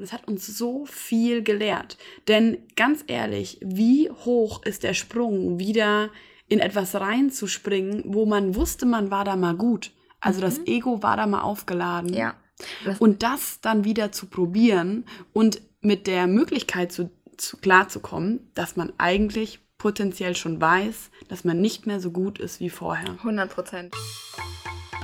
Und es hat uns so viel gelehrt. Denn ganz ehrlich, wie hoch ist der Sprung, wieder in etwas reinzuspringen, wo man wusste, man war da mal gut. Also das Ego war da mal aufgeladen. Ja. Das, Und das dann wieder zu probieren und mit der Möglichkeit zu, zu klarzukommen, dass man eigentlich potenziell schon weiß, dass man nicht mehr so gut ist wie vorher. 100 Prozent.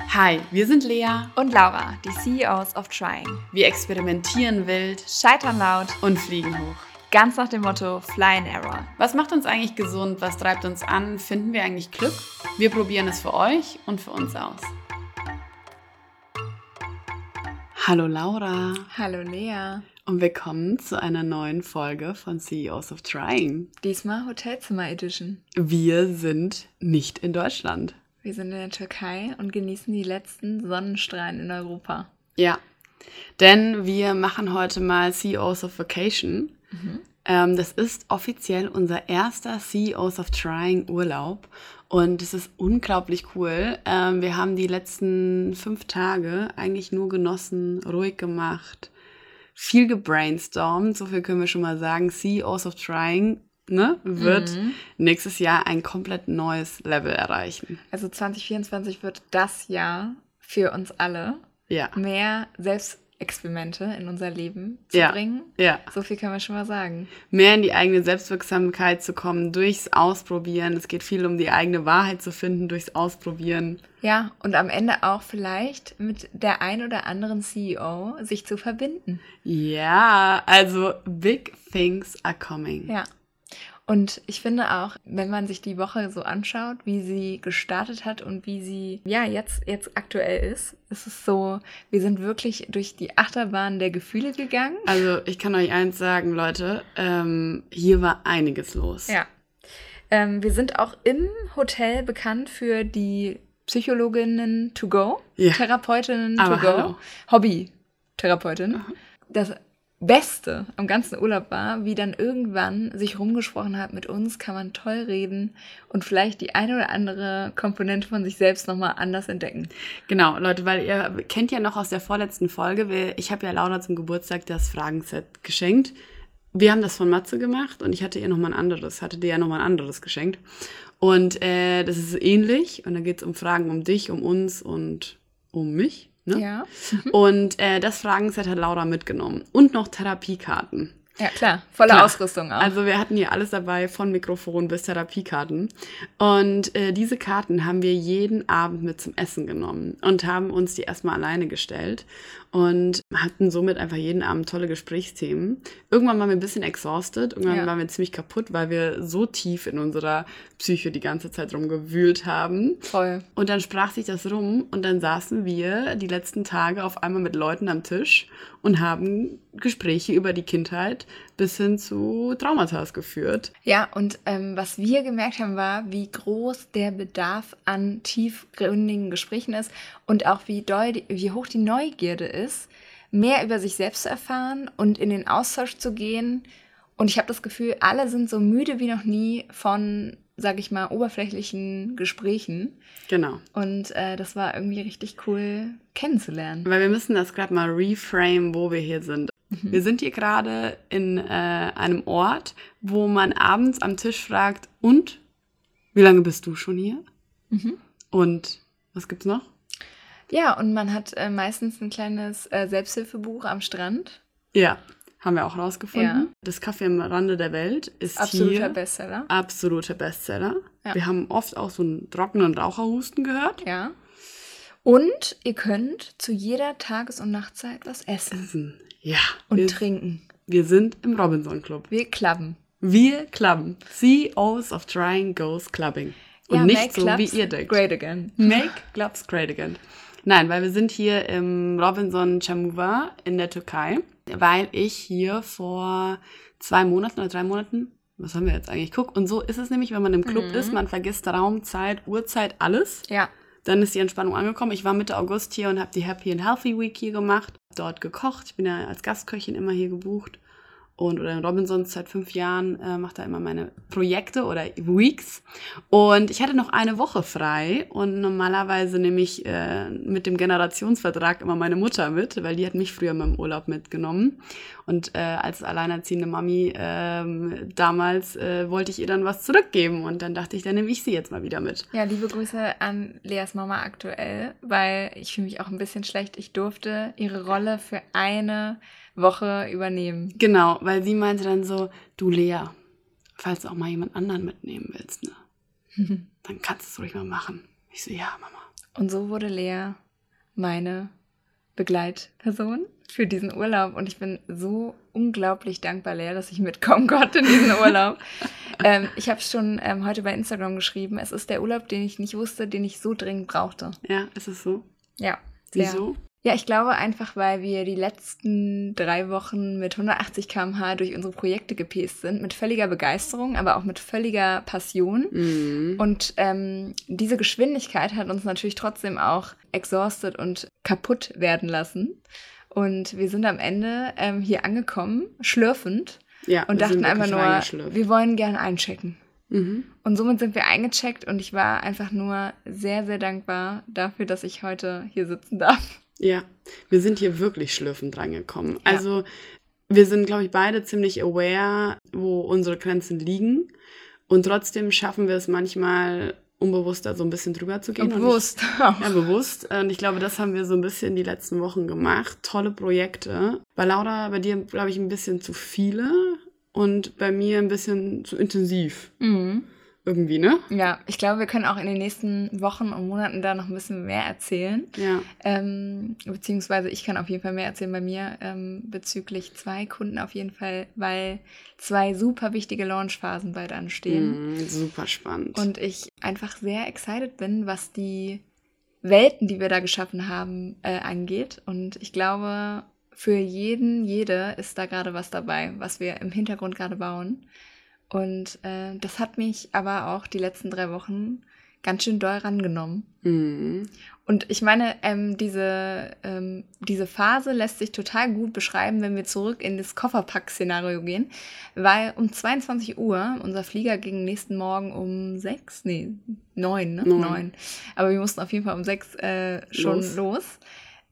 Hi, wir sind Lea. Und Laura, die CEOs of Trying. Wir experimentieren wild Scheitern laut, und fliegen hoch. ganz nach dem Motto Fly and Error. Was macht uns eigentlich gesund? Was treibt uns an? Finden wir eigentlich Glück? Wir probieren es für euch und für uns aus. Hallo Laura Hallo Lea. und willkommen zu einer neuen Folge von CEOs of Trying. Diesmal Hotelzimmer Edition. Wir sind nicht in Deutschland. Wir sind in der Türkei und genießen die letzten Sonnenstrahlen in Europa. Ja, denn wir machen heute mal CEOs of Vacation. Ähm, das ist offiziell unser erster CEOs of Trying Urlaub und es ist unglaublich cool. Ähm, wir haben die letzten fünf Tage eigentlich nur genossen, ruhig gemacht, viel gebrainstormt. So viel können wir schon mal sagen. CEOs of Trying ne, wird nächstes Jahr ein komplett neues Level erreichen. Also 2024 wird das Jahr für uns alle, Ja, mehr Selbstexperimente in unser Leben zu Ja. bringen. ja. So viel können wir schon mal sagen. mehr in die eigene Selbstwirksamkeit zu kommen, durchs Ausprobieren. Es geht viel um die eigene Wahrheit zu finden, durchs Ausprobieren. Ja, und am Ende auch vielleicht mit der ein oder anderen CEO sich zu verbinden. Ja, also big things are coming. Ja. Und ich finde auch, wenn man sich die Woche so anschaut, wie sie gestartet hat und wie sie ja jetzt, jetzt aktuell ist, ist es so, wir sind wirklich durch die Achterbahn der Gefühle gegangen. Also ich kann euch eins sagen, Leute, ähm, hier war einiges los. Ja. Ähm, wir sind auch im Hotel bekannt für die Psychologinnen to go, Ja. Therapeutinnen Aber to go, hallo. Hobby-Therapeutin. Das Beste am ganzen Urlaub war, wie dann irgendwann sich rumgesprochen hat, mit uns kann man toll reden und vielleicht die eine oder andere Komponente von sich selbst nochmal anders entdecken. Genau, Leute, weil ihr kennt ja noch aus der vorletzten Folge, ich habe ja Laura zum Geburtstag das Fragenset geschenkt. Wir haben das von Matze gemacht und ich hatte ihr nochmal ein anderes, hatte dir ja nochmal ein anderes geschenkt. Und äh, das ist ähnlich und da geht es um Fragen um dich, um uns und um mich. Ne? Ja. Und äh, das Fragenset hat Laura mitgenommen. Und noch Therapiekarten. Ja, klar. Volle Klar. Ausrüstung auch. Also wir hatten hier alles dabei, von Mikrofon bis Therapiekarten. Und äh, diese Karten haben wir jeden Abend mit zum Essen genommen und haben uns die erstmal alleine gestellt und hatten somit einfach jeden Abend tolle Gesprächsthemen. Irgendwann waren wir ein bisschen exhausted, irgendwann Ja. waren wir ziemlich kaputt, weil wir so tief in unserer Psyche die ganze Zeit rumgewühlt haben. Voll. Und dann sprach sich das rum und dann saßen wir die letzten Tage auf einmal mit Leuten am Tisch und haben Gespräche über die Kindheit bis hin zu Traumata geführt. Ja, und ähm, was wir gemerkt haben, war, wie groß der Bedarf an tiefgründigen Gesprächen ist und auch wie, doll, wie hoch die Neugierde ist, mehr über sich selbst zu erfahren und in den Austausch zu gehen. Und ich habe das Gefühl, alle sind so müde wie noch nie von, sag ich mal, oberflächlichen Gesprächen. Genau. Und äh, das war irgendwie richtig cool kennenzulernen. Weil wir müssen das gerade mal reframe, wo wir hier sind. Wir sind hier gerade in äh, einem Ort, wo man abends am Tisch fragt, und wie lange bist du schon hier? Und was gibt's noch? Ja, und man hat äh, meistens ein kleines äh, Selbsthilfebuch am Strand. Ja, haben wir auch rausgefunden. Ja. Das Kaffee am Rande der Welt ist Absoluter hier Bestseller. absoluter Bestseller. Ja. Wir haben oft auch so einen trockenen Raucherhusten gehört. Ja. Und ihr könnt zu jeder Tages- und Nachtzeit was essen Ja, und wir, trinken. wir sind im Robinson Club. Wir klappen. Wir clubben. CEOs of Trying Goes Clubbing. Und Ja, nicht so, clubs wie ihr denkt. Great again. Make Clubs Great Again. Nein, weil wir sind hier im Robinson Chamuva in der Türkei, weil ich hier vor zwei Monaten oder drei Monaten, was haben wir jetzt eigentlich? Guck, und so ist es nämlich, wenn man im Club Mhm. ist, man vergisst Raum, Zeit, Uhrzeit, alles. Ja. Dann ist die Entspannung angekommen. Ich war Mitte August hier und habe die Happy and Healthy Week hier gemacht, dort gekocht. Ich bin ja als Gastköchin immer hier gebucht. Und oder in Robinsons seit fünf Jahren äh, macht da immer meine Projekte oder Weeks. Und ich hatte noch eine Woche frei und normalerweise nehme ich äh, mit dem Generationsvertrag immer meine Mutter mit, weil die hat mich früher mal im Urlaub mitgenommen. Und äh, als alleinerziehende Mami ähm, damals äh, wollte ich ihr dann was zurückgeben und dann dachte ich, dann nehme ich sie jetzt mal wieder mit. Ja, liebe Grüße an Leas Mama aktuell, weil ich fühle mich auch ein bisschen schlecht. Ich durfte ihre Rolle für eine Woche übernehmen. Genau, weil sie meinte dann so, du Lea, falls du auch mal jemand anderen mitnehmen willst, ne? dann kannst du es ruhig mal machen. Ich so, ja, Mama. Und so wurde Lea meine Begleitperson für diesen Urlaub. Und ich bin so unglaublich dankbar, Lea, dass ich mitkommen konnte in diesen Urlaub. ähm, ich habe schon ähm, heute bei Instagram geschrieben, es ist der Urlaub, den ich nicht wusste, den ich so dringend brauchte. Ja, ist es so? Ja. Wieso? Ja, ich glaube einfach, weil wir die letzten drei Wochen mit 180 km/h durch unsere Projekte gepäst sind, mit völliger Begeisterung, aber auch mit völliger Passion. Mhm. Und ähm, diese Geschwindigkeit hat uns natürlich trotzdem auch exhausted und kaputt werden lassen. Und wir sind am Ende ähm, hier angekommen, schlürfend, Ja, und dachten einfach nur, wir wollen gerne einchecken. Mhm. Und somit sind wir eingecheckt und ich war einfach nur sehr, sehr dankbar dafür, dass ich heute hier sitzen darf. Ja, wir sind hier wirklich schlürfend reingekommen. Ja. Also wir sind, glaube ich, beide ziemlich aware, wo unsere Grenzen liegen. Und trotzdem schaffen wir es manchmal, unbewusst da so ein bisschen drüber zu gehen. Bewusst. Ich, ja, bewusst. Und ich glaube, das haben wir so ein bisschen die letzten Wochen gemacht. Tolle Projekte. Bei Laura, bei dir, glaube ich, ein bisschen zu viele. Und bei mir ein bisschen zu intensiv. Mhm. Irgendwie, ne? Ja, ich glaube, wir können auch in den nächsten Wochen und Monaten da noch ein bisschen mehr erzählen. Ja. Ähm, beziehungsweise ich kann auf jeden Fall mehr erzählen bei mir ähm, bezüglich zwei Kunden auf jeden Fall, weil zwei super wichtige Launchphasen bald anstehen. Mhm, super spannend. Und ich einfach sehr excited bin, was die Welten, die wir da geschaffen haben, äh, angeht. Und ich glaube, für jeden, jede ist da gerade was dabei, was wir im Hintergrund gerade bauen. Und äh, das hat mich aber auch die letzten drei Wochen ganz schön doll rangenommen. mhm. Und ich meine, ähm, diese, ähm, diese Phase lässt sich total gut beschreiben, wenn wir zurück in das Kofferpack-Szenario gehen, weil um 22 Uhr, unser Flieger ging nächsten Morgen um 6, nee, 9, ne? Neun. 9. Aber wir mussten auf jeden Fall um 6 äh, schon Los. los.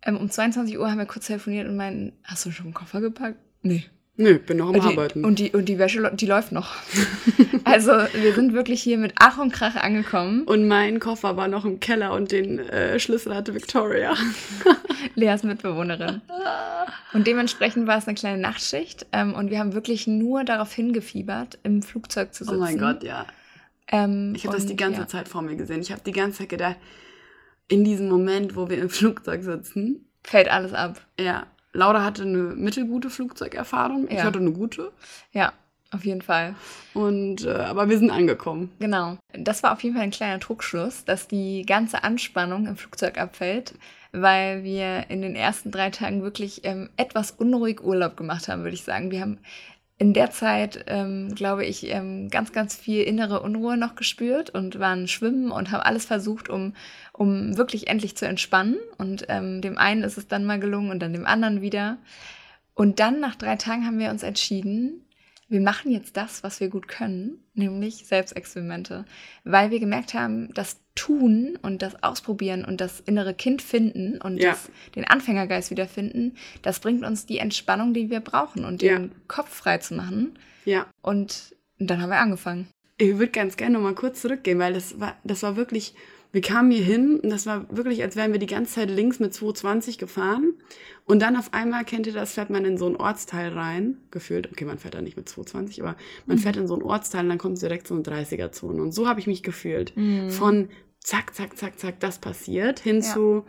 Ähm, um 22 Uhr haben wir kurz telefoniert und meinten, hast du schon einen Koffer gepackt? Nee. Nö, bin noch am die, Arbeiten. und die, und die Wäsche, die läuft noch. also wir sind wirklich hier mit Ach und Krach angekommen. Und mein Koffer war noch im Keller und den äh, Schlüssel hatte Victoria. Leas Mitbewohnerin. Und dementsprechend war es eine kleine Nachtschicht ähm, und wir haben wirklich nur darauf hingefiebert, im Flugzeug zu Oh sitzen. mein Gott, ja. Ähm, Ich habe das die ganze ja. Zeit vor mir gesehen. Ich habe die ganze Zeit gedacht, in diesem Moment, wo wir im Flugzeug sitzen, Fällt alles ab. ja, Laura hatte eine mittelgute Flugzeugerfahrung. Ich Ja. hatte eine gute. Ja, auf jeden Fall. Und, äh, aber wir sind angekommen. Genau. Das war auf jeden Fall ein kleiner Druckschluss, dass die ganze Anspannung im Flugzeug abfällt, weil wir in den ersten drei Tagen wirklich ähm, etwas unruhig Urlaub gemacht haben, würde ich sagen. Wir haben in der Zeit, ähm, glaube ich, ähm, ganz, ganz viel innere Unruhe noch gespürt und waren schwimmen und haben alles versucht, um, um wirklich endlich zu entspannen. Und ähm, dem einen ist es dann mal gelungen und dann dem anderen wieder. Und dann nach drei Tagen haben wir uns entschieden, wir machen jetzt das, was wir gut können, nämlich Selbstexperimente, weil wir gemerkt haben, das Tun und das Ausprobieren und das innere Kind finden und Ja. das, den Anfängergeist wiederfinden, das bringt uns die Entspannung, die wir brauchen und Ja. den Kopf frei zu machen. Ja. Und dann haben wir angefangen. Ich würde ganz gerne noch mal kurz zurückgehen, weil das war, das war wirklich, wir kamen hier hin und das war wirklich, als wären wir die ganze Zeit links mit 220 gefahren. Und dann auf einmal, kennt ihr das, fährt man in so ein Ortsteil rein, gefühlt. Okay, man fährt da nicht mit 220, aber man fährt in so ein Ortsteil und dann kommt direkt so eine 30er-Zone. Und so habe ich mich gefühlt. Von zack, zack, zack, zack, das passiert, hin Ja. zu,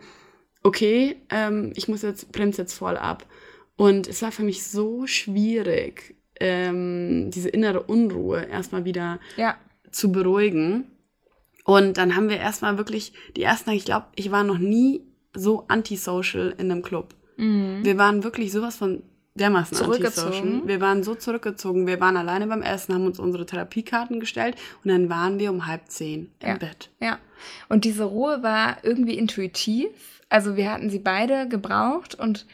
okay, ähm, ich muss jetzt, bremse jetzt voll ab. Und es war für mich so schwierig, ähm, diese innere Unruhe erstmal wieder Ja. zu beruhigen. Und dann haben wir erstmal wirklich, die ersten ich glaube, ich war noch nie so antisocial in einem Club. Wir waren wirklich sowas von dermaßen Zurückgezogen. antisocial. Wir waren so zurückgezogen. Wir waren alleine beim Essen, haben uns unsere Therapiekarten gestellt und dann waren wir um halb zehn im Ja. Bett. Ja, und diese Ruhe war irgendwie intuitiv. Also wir hatten sie beide gebraucht und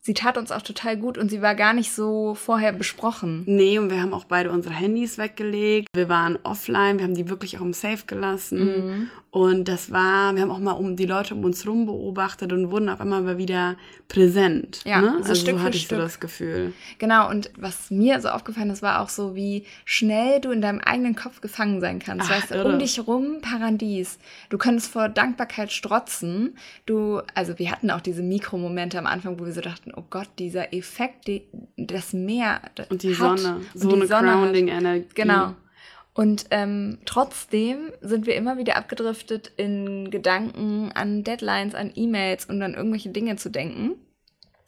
sie tat uns auch total gut und sie war gar nicht so vorher besprochen. Nee, und wir haben auch beide unsere Handys weggelegt. Wir waren offline, wir haben die wirklich auch im Safe gelassen. Mhm. Und das war, wir haben auch mal um die Leute um uns rum beobachtet und wurden auf einmal wieder präsent. Ja, ne? so also Stück so hatte ich Stück. so das Gefühl. Genau, und was mir so aufgefallen ist, war auch so, wie schnell du in deinem eigenen Kopf gefangen sein kannst. Ach, weißt, um dich rum Paradies. Du könntest vor Dankbarkeit strotzen. Du, also wir hatten auch diese Mikromomente am Anfang, wo wir so dachten, oh Gott, dieser Effekt, die, das Meer. Und die hat, Sonne, so eine Grounding-Energie. Genau. Und ähm, trotzdem sind wir immer wieder abgedriftet in Gedanken an Deadlines, an E-Mails und an irgendwelche Dinge zu denken.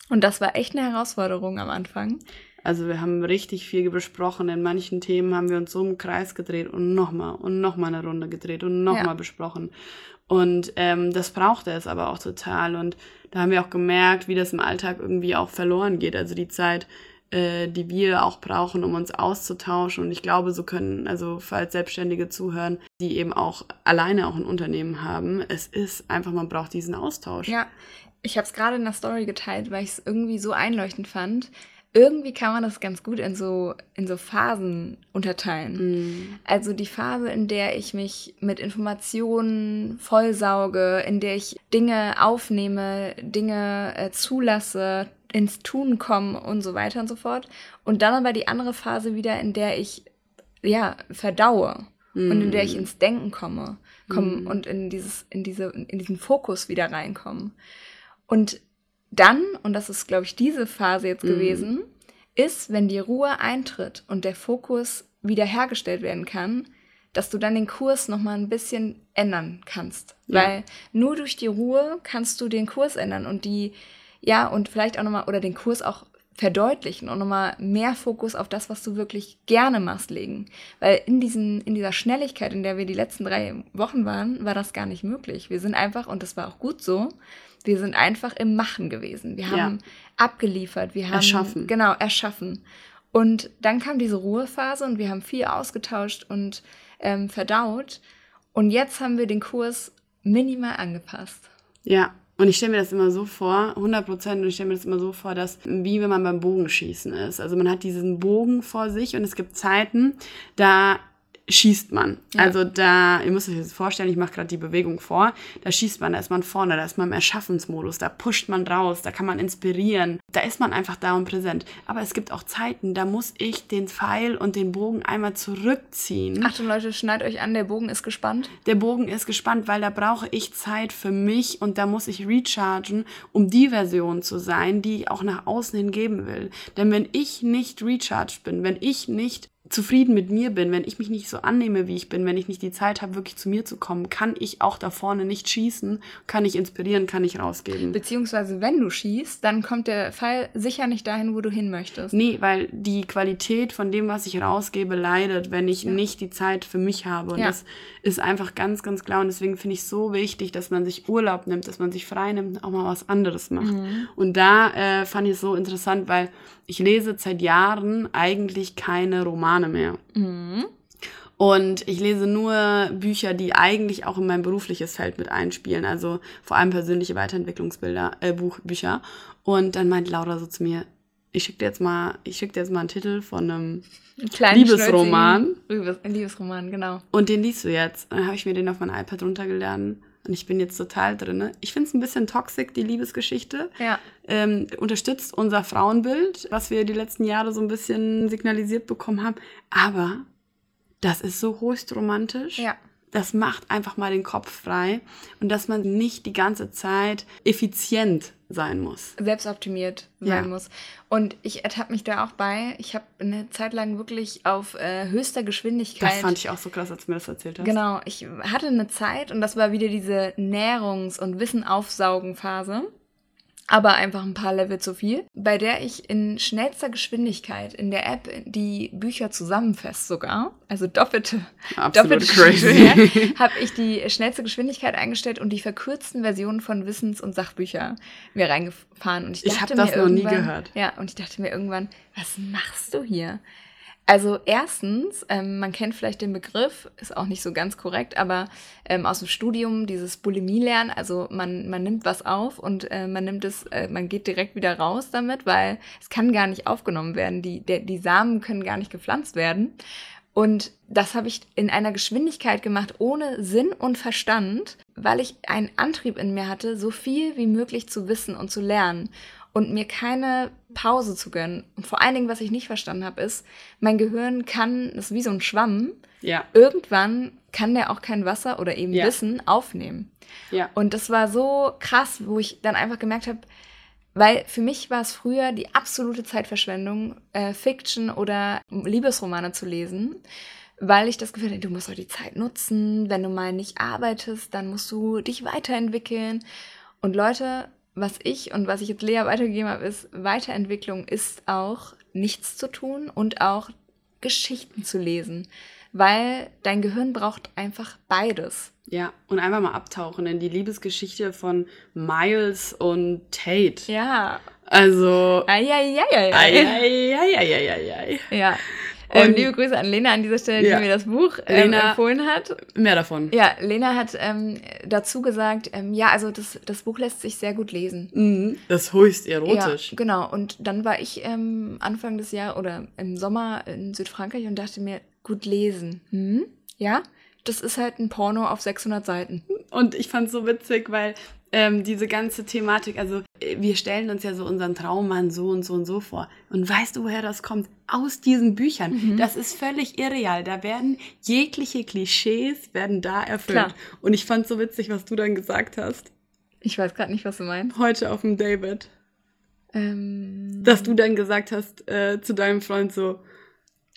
Und das war echt eine Herausforderung am Anfang. Also wir haben richtig viel besprochen. In manchen Themen haben wir uns so im Kreis gedreht und nochmal und nochmal eine Runde gedreht und nochmal ja. besprochen. Und ähm, das brauchte es aber auch total. Und da haben wir auch gemerkt, wie das im Alltag irgendwie auch verloren geht. Also die Zeit, äh, die wir auch brauchen, um uns auszutauschen. Und ich glaube, so können, also falls Selbstständige zuhören, die eben auch alleine auch ein Unternehmen haben, es ist einfach, man braucht diesen Austausch. Ja, ich habe es gerade in der Story geteilt, weil ich es irgendwie so einleuchtend fand. Irgendwie kann man das ganz gut in so, in so Phasen unterteilen. Mm. Also die Phase, in der ich mich mit Informationen vollsauge, in der ich Dinge aufnehme, Dinge äh, zulasse, ins Tun kommen und so weiter und so fort. Und dann aber die andere Phase wieder, in der ich ja verdaue mm. und in der ich mm. ins Denken komme, komme mm. und in dieses in diese in diesen Fokus wieder reinkomme. Und dann und das ist glaube ich diese Phase jetzt mm. gewesen, ist, wenn die Ruhe eintritt und der Fokus wieder hergestellt werden kann, dass du dann den Kurs noch mal ein bisschen ändern kannst, ja. weil nur durch die Ruhe kannst du den Kurs ändern und die ja, und vielleicht auch nochmal, oder den Kurs auch verdeutlichen und nochmal mehr Fokus auf das, was du wirklich gerne machst, legen. Weil in, diesen, in dieser Schnelligkeit, in der wir die letzten drei Wochen waren, war das gar nicht möglich. Wir sind einfach, und das war auch gut so, wir sind einfach im Machen gewesen. Wir haben ja. abgeliefert, wir haben erschaffen. Genau, erschaffen. Und dann kam diese Ruhephase und wir haben viel ausgetauscht und ähm, verdaut. Und jetzt haben wir den Kurs minimal angepasst. Ja, und ich stelle mir das immer so vor, 100 Prozent, und ich stelle mir das immer so vor, dass wie wenn man beim Bogenschießen ist. Also man hat diesen Bogen vor sich und es gibt Zeiten, da schießt man. Ja. Also da, ihr müsst euch das vorstellen, ich mache gerade die Bewegung vor, da schießt man, da ist man vorne, da ist man im Erschaffensmodus, da pusht man raus, da kann man inspirieren, da ist man einfach da und präsent. Aber es gibt auch Zeiten, da muss ich den Pfeil und den Bogen einmal zurückziehen. Achtung Leute, schneid euch an, der Bogen ist gespannt. Der Bogen ist gespannt, weil da brauche ich Zeit für mich und da muss ich rechargen, um die Version zu sein, die ich auch nach außen hin geben will. Denn wenn ich nicht recharged bin, wenn ich nicht zufrieden mit mir bin, wenn ich mich nicht so annehme, wie ich bin, wenn ich nicht die Zeit habe, wirklich zu mir zu kommen, kann ich auch da vorne nicht schießen, kann ich inspirieren, kann ich rausgeben. Beziehungsweise, wenn du schießt, dann kommt der Pfeil sicher nicht dahin, wo du hin möchtest. Nee, weil die Qualität von dem, was ich rausgebe, leidet, wenn ich ja. nicht die Zeit für mich habe. Und ja. das ist einfach ganz, ganz klar. Und deswegen finde ich es so wichtig, dass man sich Urlaub nimmt, dass man sich frei nimmt, auch mal was anderes macht. Mhm. Und da äh, fand ich es so interessant, weil ich lese seit Jahren eigentlich keine Romane mehr. Mhm. Und ich lese nur Bücher, die eigentlich auch in mein berufliches Feld mit einspielen. Also vor allem persönliche Weiterentwicklungsbilder, äh, Buchbücher. Und dann meint Laura so zu mir, ich schicke dir jetzt mal, ich schicke dir jetzt mal einen Titel von einem Liebesroman. Liebesroman, genau. Und den liest du jetzt. dann habe ich mir den auf mein iPad runtergeladen und ich bin jetzt total drin. Ich finde es ein bisschen toxic, die Liebesgeschichte. Ja. Ähm, unterstützt unser Frauenbild, was wir die letzten Jahre so ein bisschen signalisiert bekommen haben. Aber das ist so höchst romantisch. Ja das macht einfach mal den Kopf frei und dass man nicht die ganze Zeit effizient sein muss. Selbstoptimiert sein ja. muss. Und ich ertappe mich da auch bei. Ich habe eine Zeit lang wirklich auf äh, höchster Geschwindigkeit. Das fand ich auch so krass, als du mir das erzählt hast. Genau. Ich hatte eine Zeit und das war wieder diese Nährungs- und Wissenaufsaugen-Phase aber einfach ein paar Level zu viel, bei der ich in schnellster Geschwindigkeit in der App die Bücher zusammenfasst sogar, also doppelte, Absolut doppelte crazy. habe ich die schnellste Geschwindigkeit eingestellt und die verkürzten Versionen von Wissens- und Sachbücher mir reingefahren. Und ich, ich habe das noch nie gehört. Ja, und ich dachte mir irgendwann, was machst du hier? Also erstens, ähm, man kennt vielleicht den Begriff, ist auch nicht so ganz korrekt, aber ähm, aus dem Studium dieses Bulimie-Lernen, also man, man nimmt was auf und äh, man nimmt es, äh, man geht direkt wieder raus damit, weil es kann gar nicht aufgenommen werden. Die, der, die Samen können gar nicht gepflanzt werden. Und das habe ich in einer Geschwindigkeit gemacht, ohne Sinn und Verstand, weil ich einen Antrieb in mir hatte, so viel wie möglich zu wissen und zu lernen und mir keine Pause zu gönnen. Und vor allen Dingen, was ich nicht verstanden habe, ist, mein Gehirn kann, das ist wie so ein Schwamm, Ja. irgendwann kann der auch kein Wasser oder eben Ja. Wissen aufnehmen. Ja. Und das war so krass, wo ich dann einfach gemerkt habe, weil für mich war es früher die absolute Zeitverschwendung, äh, Fiction oder Liebesromane zu lesen, weil ich das Gefühl hatte, du musst doch die Zeit nutzen. Wenn du mal nicht arbeitest, dann musst du dich weiterentwickeln. Und Leute, was ich und was ich jetzt Lea weitergegeben habe, ist, Weiterentwicklung ist auch nichts zu tun und auch Geschichten zu lesen, weil dein Gehirn braucht einfach beides. Ja, und einfach mal abtauchen in die Liebesgeschichte von Miles und Tate. Ja. Also. Eieieiei. Eieieiei. Ja. Ähm, liebe Grüße an Lena an dieser Stelle, Ja. die mir das Buch ähm, Lena- empfohlen hat. Mehr davon. Ja, Lena hat ähm, dazu gesagt, ähm, ja, also das, das Buch lässt sich sehr gut lesen. Mhm. Das ist höchst erotisch. Ja, genau. Und dann war ich ähm, Anfang des Jahres oder im Sommer in Südfrankreich und dachte mir, gut lesen. Hm? Ja, das ist halt ein Porno auf 600 Seiten. Und ich fand es so witzig, weil ähm, diese ganze Thematik, also äh, wir stellen uns ja so unseren Traummann so und so und so vor. Und weißt du, woher das kommt? Aus diesen Büchern. Mhm. Das ist völlig irreal. Da werden jegliche Klischees werden da erfüllt. Klar. Und ich fand so witzig, was du dann gesagt hast. Ich weiß gerade nicht, was du meinst. Heute auf dem David. Ähm, Dass du dann gesagt hast äh, zu deinem Freund so,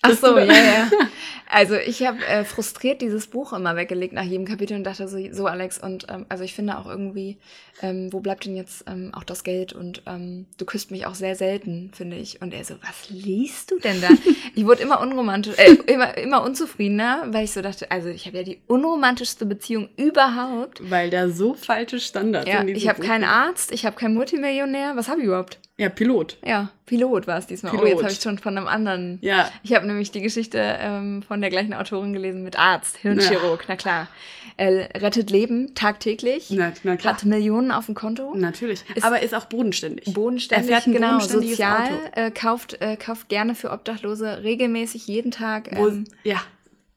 Ach so, ja, ja. Also ich habe äh, frustriert dieses Buch immer weggelegt nach jedem Kapitel und dachte so, so Alex, und ähm, also ich finde auch irgendwie, ähm, wo bleibt denn jetzt ähm, auch das Geld? Und ähm, du küsst mich auch sehr selten, finde ich. Und er so, was liest du denn da? ich wurde immer unromantisch, äh, immer, immer unzufriedener, weil ich so dachte, also ich habe ja die unromantischste Beziehung überhaupt. weil da so falsche Standards Ja, in diesem ich habe keinen. Arzt, ich habe keinen Multimillionär. Was habe ich überhaupt? Ja, Pilot. Ja, Pilot war es diesmal. Oh, Pilot. jetzt habe ich schon von einem anderen Ja, ich habe nämlich die Geschichte ähm, von der gleichen Autorin gelesen mit Arzt, Hirnchirurg, na klar. Er rettet Leben tagtäglich, na, na klar. hat Millionen auf dem Konto, Natürlich. Ist- Aber ist auch bodenständig. bodenständig, Er fährt ein genau, sozial, äh, kauft, äh, kauft gerne für Obdachlose regelmäßig jeden Tag Wo, ähm, ja,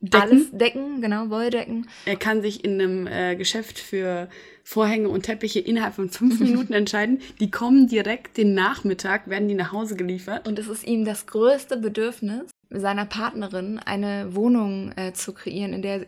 Decken. alles Decken, genau, Wolldecken. Er kann sich in einem äh, Geschäft für Vorhänge und Teppiche innerhalb von fünf Minuten entscheiden. Die kommen direkt den Nachmittag, werden die nach Hause geliefert. Und es ist ihm das größte Bedürfnis, seiner Partnerin eine Wohnung äh, zu kreieren, in der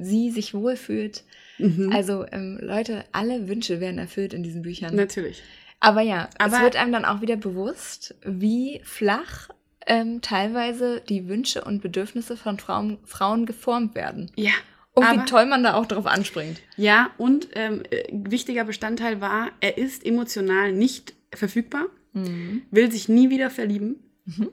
sie sich wohlfühlt. Mhm. Also ähm, Leute, alle Wünsche werden erfüllt in diesen Büchern. Natürlich. Aber ja, es Aber- wird einem dann auch wieder bewusst, wie flach ähm, teilweise die Wünsche und Bedürfnisse von Frauen, Frauen geformt werden. Ja. Und aber, wie toll man da auch drauf anspringt. Ja, und ähm, äh, wichtiger Bestandteil war, er ist emotional nicht verfügbar, will sich nie wieder verlieben, bis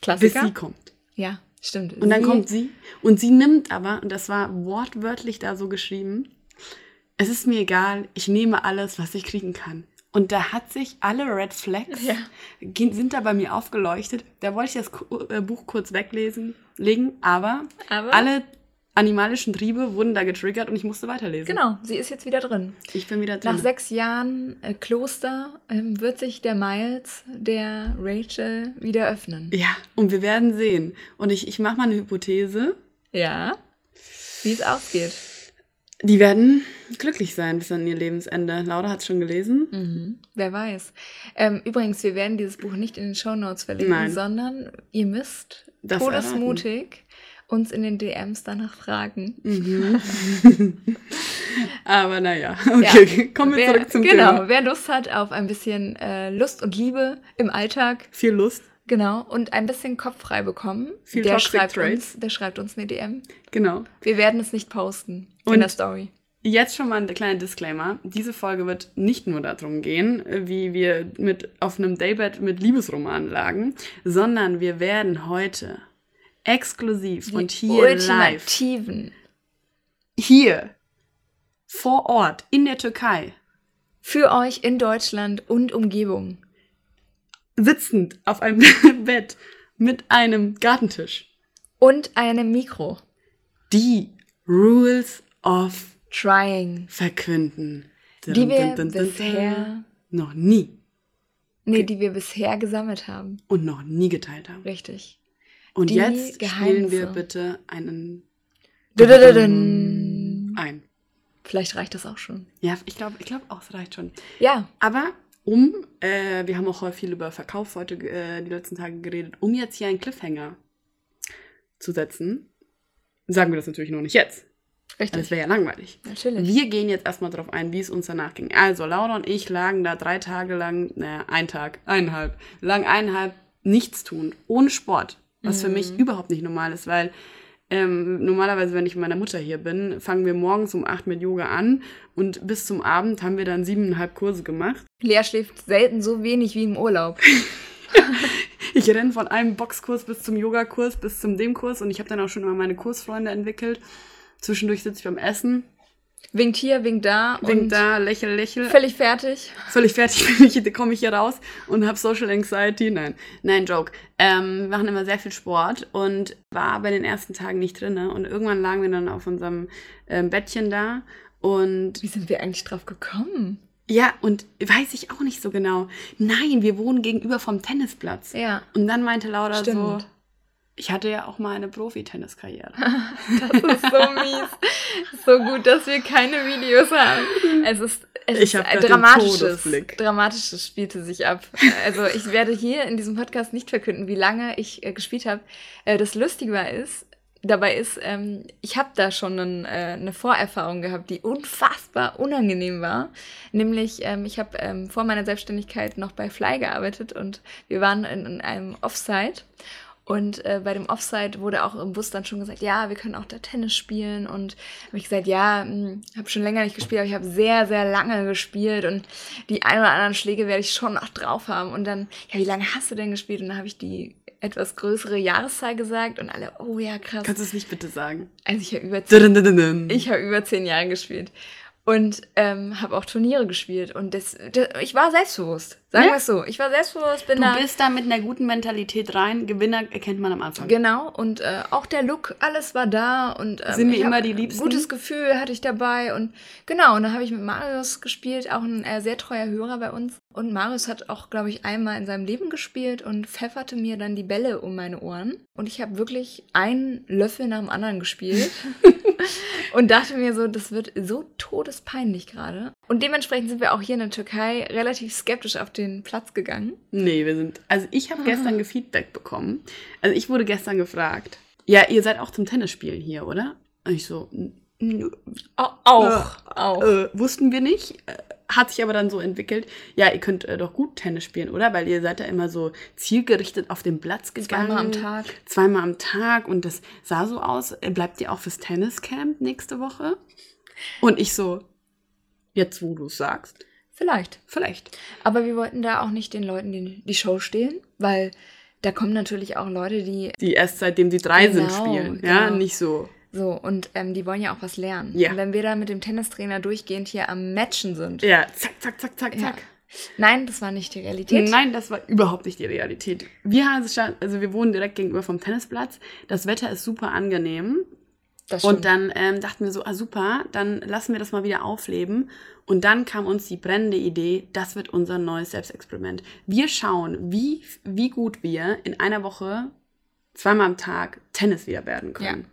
Klassiker. sie kommt. Ja, stimmt. Und dann Sie- kommt sie und sie nimmt aber, und das war wortwörtlich da so geschrieben, es ist mir egal, ich nehme alles, was ich kriegen kann. Und da hat sich alle Red Flags Ja. sind da bei mir aufgeleuchtet. Da wollte ich das äh, Buch kurz weglesen, legen, aber, Aber- alle animalischen Triebe wurden da getriggert und ich musste weiterlesen. Genau, sie ist jetzt wieder drin. Ich bin wieder drin. Nach sechs Jahren äh, Kloster ähm, wird sich der Miles der Rachel wieder öffnen. ja, und wir werden sehen. Und ich, ich mache mal eine Hypothese. Ja. Wie es ausgeht. Die werden glücklich sein bis an ihr Lebensende. Laura hat es schon gelesen. Mhm. Wer weiß. Ähm, übrigens, wir werden dieses Buch nicht in den Shownotes verlinken, Nein. sondern ihr müsst Das todesmutig uns in den DMs danach fragen. Mhm. Aber naja, okay, kommen wir zurück zum genau, Thema. wer Lust hat auf ein bisschen äh, Lust und Liebe im Alltag, Viel Lust, genau, und ein bisschen Kopf frei bekommen, Viel der Toxic schreibt, Traits. uns, der schreibt uns eine DM. genau. Wir werden es nicht posten in Und- der Story. Jetzt schon mal ein kleiner Disclaimer. Diese Folge wird nicht nur darum gehen, wie wir mit auf einem Daybed mit Liebesromanen lagen, sondern wir werden heute exklusiv und hier live, ultimativen hier vor Ort in der Türkei, für euch in Deutschland und Umgebung. sitzend auf einem Bett mit einem Gartentisch Und einem Mikro. Die Rules of Trying. Verkünden. Die wir bisher. Noch nie. Nee, die wir bisher gesammelt haben. Und noch nie geteilt haben. Richtig. Und Die jetzt spielen wir Geheimnisse. bitte einen ein. Vielleicht reicht das auch schon. Ja, ich glaube ich glaub auch, es reicht schon. Ja. Aber um, äh, wir haben auch heute viel über Verkauf heute äh, die letzten Tage geredet, um jetzt hier einen Cliffhanger zu setzen, sagen wir das natürlich noch nicht jetzt. weil Das Richtig. wäre ja langweilig. Natürlich. Wir gehen jetzt erstmal darauf ein, wie es uns danach ging. Also, Laura und ich lagen da drei Tage lang, naja, ein Tag, eineinhalb, lang eineinhalb nichts tun, ohne Sport. Was für mich überhaupt nicht normal ist, weil ähm, normalerweise, wenn ich mit meiner Mutter hier bin, fangen wir morgens um acht mit Yoga an und bis zum Abend haben wir dann siebeneinhalb Kurse gemacht. Lea schläft selten so wenig wie im Urlaub. Ich renne von einem Boxkurs bis zum Yogakurs, bis zum dem Kurs und ich habe dann auch schon immer meine Kursfreunde entwickelt. Zwischendurch sitze ich beim Essen, Winkt hier, winkt da. wink und da, lächel, lächel. Völlig fertig. völlig fertig bin ich, komme ich hier raus und habe Social Anxiety. Nein, nein, Joke. Ähm, wir machen immer sehr viel Sport und war bei den ersten Tagen nicht drin. Und irgendwann lagen wir dann auf unserem ähm, Bettchen da und Wie sind wir eigentlich drauf gekommen? ja, und weiß ich auch nicht so genau. Nein, wir wohnen gegenüber vom Tennisplatz. Ja. Und dann meinte Laura so, Stimmt. Ich hatte ja auch mal eine Profi-Tenniskarriere. Das ist so mies. So gut, dass wir keine Videos haben. Es ist, es Ich ist ein dramatisches. Dramatisches spielte sich ab. Also ich werde hier in diesem Podcast nicht verkünden, wie lange ich äh, gespielt habe. Äh, das Lustige war ist, dabei ist, ähm, ich habe da schon einen, äh, eine Vorerfahrung gehabt, die unfassbar unangenehm war. Nämlich, ähm, ich habe ähm, vor meiner Selbstständigkeit noch bei Fly gearbeitet und wir waren in, in einem Offsite. Und äh, bei dem Offside wurde auch im Bus dann schon gesagt, ja, wir können auch da Tennis spielen. Und habe ich gesagt, ja, habe schon länger nicht gespielt, aber ich habe sehr, sehr lange gespielt und die ein oder anderen Schläge werde ich schon noch drauf haben. Und dann, ja, wie lange hast du denn gespielt? Und dann habe ich die etwas größere Jahreszahl gesagt und alle, oh ja, krass. Kannst du es nicht bitte sagen? Also ich habe über zehn Dun, dun, dun, dun. ich habe über zehn Jahre gespielt und ähm, habe auch Turniere gespielt und das, das, ich war selbstbewusst. Sagen Ja? wir es so. Ich war selbstbewusst, bin Du da. bist da mit einer guten Mentalität rein. Gewinner erkennt man am Anfang. Genau, und äh, auch der Look, alles war da und ähm, Sind hab immer die Liebsten? Gutes Gefühl hatte ich dabei und genau, und dann habe ich mit Marius gespielt, auch ein äh, sehr treuer Hörer bei uns. Und Marius hat auch, glaube ich, einmal in seinem Leben gespielt und pfefferte mir dann die Bälle um meine Ohren. Und ich habe wirklich einen Löffel nach dem anderen gespielt und dachte mir so, das wird so todespeinlich gerade. Und dementsprechend sind wir auch hier in der Türkei relativ skeptisch auf den Platz gegangen. Nee, wir sind. Also ich habe gestern Feedback bekommen. Also ich wurde gestern gefragt. Ja, ihr seid auch zum Tennisspielen hier, oder? Und ich so, n- n- Auch, auch. äh, wussten wir nicht. Äh, Hat sich aber dann so entwickelt. Ja, ihr könnt äh, doch gut Tennis spielen, oder? Weil ihr seid da immer so zielgerichtet auf den Platz gegangen. Zweimal am Tag. Zweimal am Tag. Und das sah so aus. Äh, Bleibt ihr auch fürs Tenniscamp nächste Woche? Und ich so, jetzt wo du es sagst, Vielleicht. vielleicht. Aber wir wollten da auch nicht den Leuten die, die Show stehlen, weil da kommen natürlich auch Leute, die Die erst seitdem sie drei sind Genau, spielen. Ja, genau. nicht so. so und ähm, die wollen ja auch was lernen. Ja. Und wenn wir da mit dem Tennistrainer durchgehend hier am Matchen sind. Ja, zack, zack, zack, zack, Ja. zack. Nein, das war nicht die Realität. Nein, das war überhaupt nicht die Realität. Wir, haben es schon- also wir wohnen direkt gegenüber vom Tennisplatz. Das Wetter ist super angenehm. Und dann ähm, dachten wir so, ah super, dann lassen wir das mal wieder aufleben. Und dann kam uns die brennende Idee, das wird unser neues Selbstexperiment. Wir schauen, wie, wie gut wir in einer Woche zweimal am Tag Tennis wieder werden können.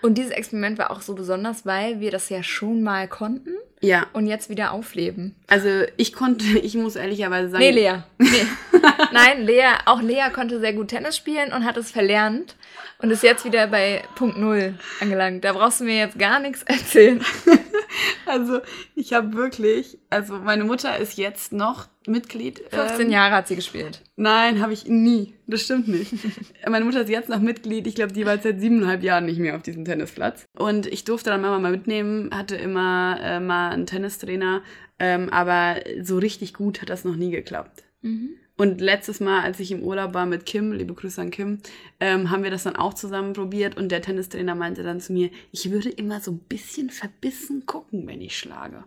Und dieses Experiment war auch so besonders, weil wir das ja schon mal konnten Ja, und jetzt wieder aufleben. also ich konnte, ich muss ehrlicherweise sagen, Nee, Lea. Nee. Nein, Lea, auch Lea konnte sehr gut Tennis spielen und hat es verlernt und ist jetzt wieder bei Punkt Null angelangt. Da brauchst du mir jetzt gar nichts erzählen. Also ich habe wirklich, also meine Mutter ist jetzt noch Mitglied. 15 ähm, Jahre hat sie gespielt. Nein, habe ich nie. Das stimmt nicht. meine Mutter ist jetzt noch Mitglied. Ich glaube, die war seit siebeneinhalb Jahren nicht mehr auf diesem Tennisplatz. Und ich durfte dann immer mal mitnehmen, hatte immer äh, mal einen Tennistrainer. Ähm, aber so richtig gut hat das noch nie geklappt. Und letztes Mal, als ich im Urlaub war mit Kim, liebe Grüße an Kim, ähm, haben wir das dann auch zusammen probiert und der Tennistrainer meinte dann zu mir, ich würde immer so ein bisschen verbissen gucken, wenn ich schlage.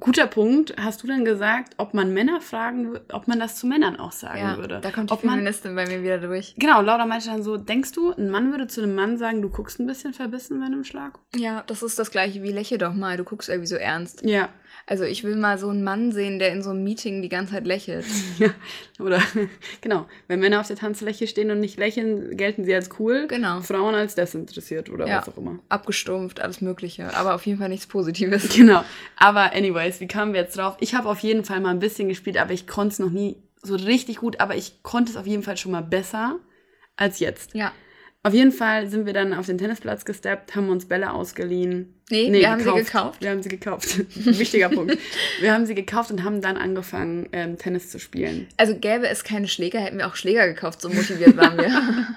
Guter Punkt. Hast du dann gesagt, ob man Männer fragen, ob man das zu Männern auch sagen Ja, würde? da kommt die ob man, Feministin bei mir wieder durch. Genau, Laura meinte dann so, denkst du, ein Mann würde zu einem Mann sagen, du guckst ein bisschen verbissen bei einem Schlag? Ja, das ist das gleiche wie lächle doch mal, du guckst irgendwie so ernst. Ja. Also ich will mal so einen Mann sehen, der in so einem Meeting die ganze Zeit lächelt. ja. Oder, genau, wenn Männer auf der Tanzfläche stehen und nicht lächeln, gelten sie als cool. Genau. Frauen als desinteressiert oder Ja. was auch immer. Abgestumpft, alles mögliche. Aber auf jeden Fall nichts Positives. Genau. Aber anyways, wie kamen wir jetzt drauf? Ich habe auf jeden Fall mal ein bisschen gespielt, aber ich konnte es noch nie so richtig gut, aber ich konnte es auf jeden Fall schon mal besser als jetzt. Ja. Auf jeden Fall sind wir dann auf den Tennisplatz gesteppt, haben uns Bälle ausgeliehen. Nee, wir haben sie gekauft. Wir haben sie gekauft. Wichtiger Punkt. Wir haben sie gekauft und haben dann angefangen, ähm, Tennis zu spielen. Also gäbe es keine Schläger, hätten wir auch Schläger gekauft, so motiviert waren wir.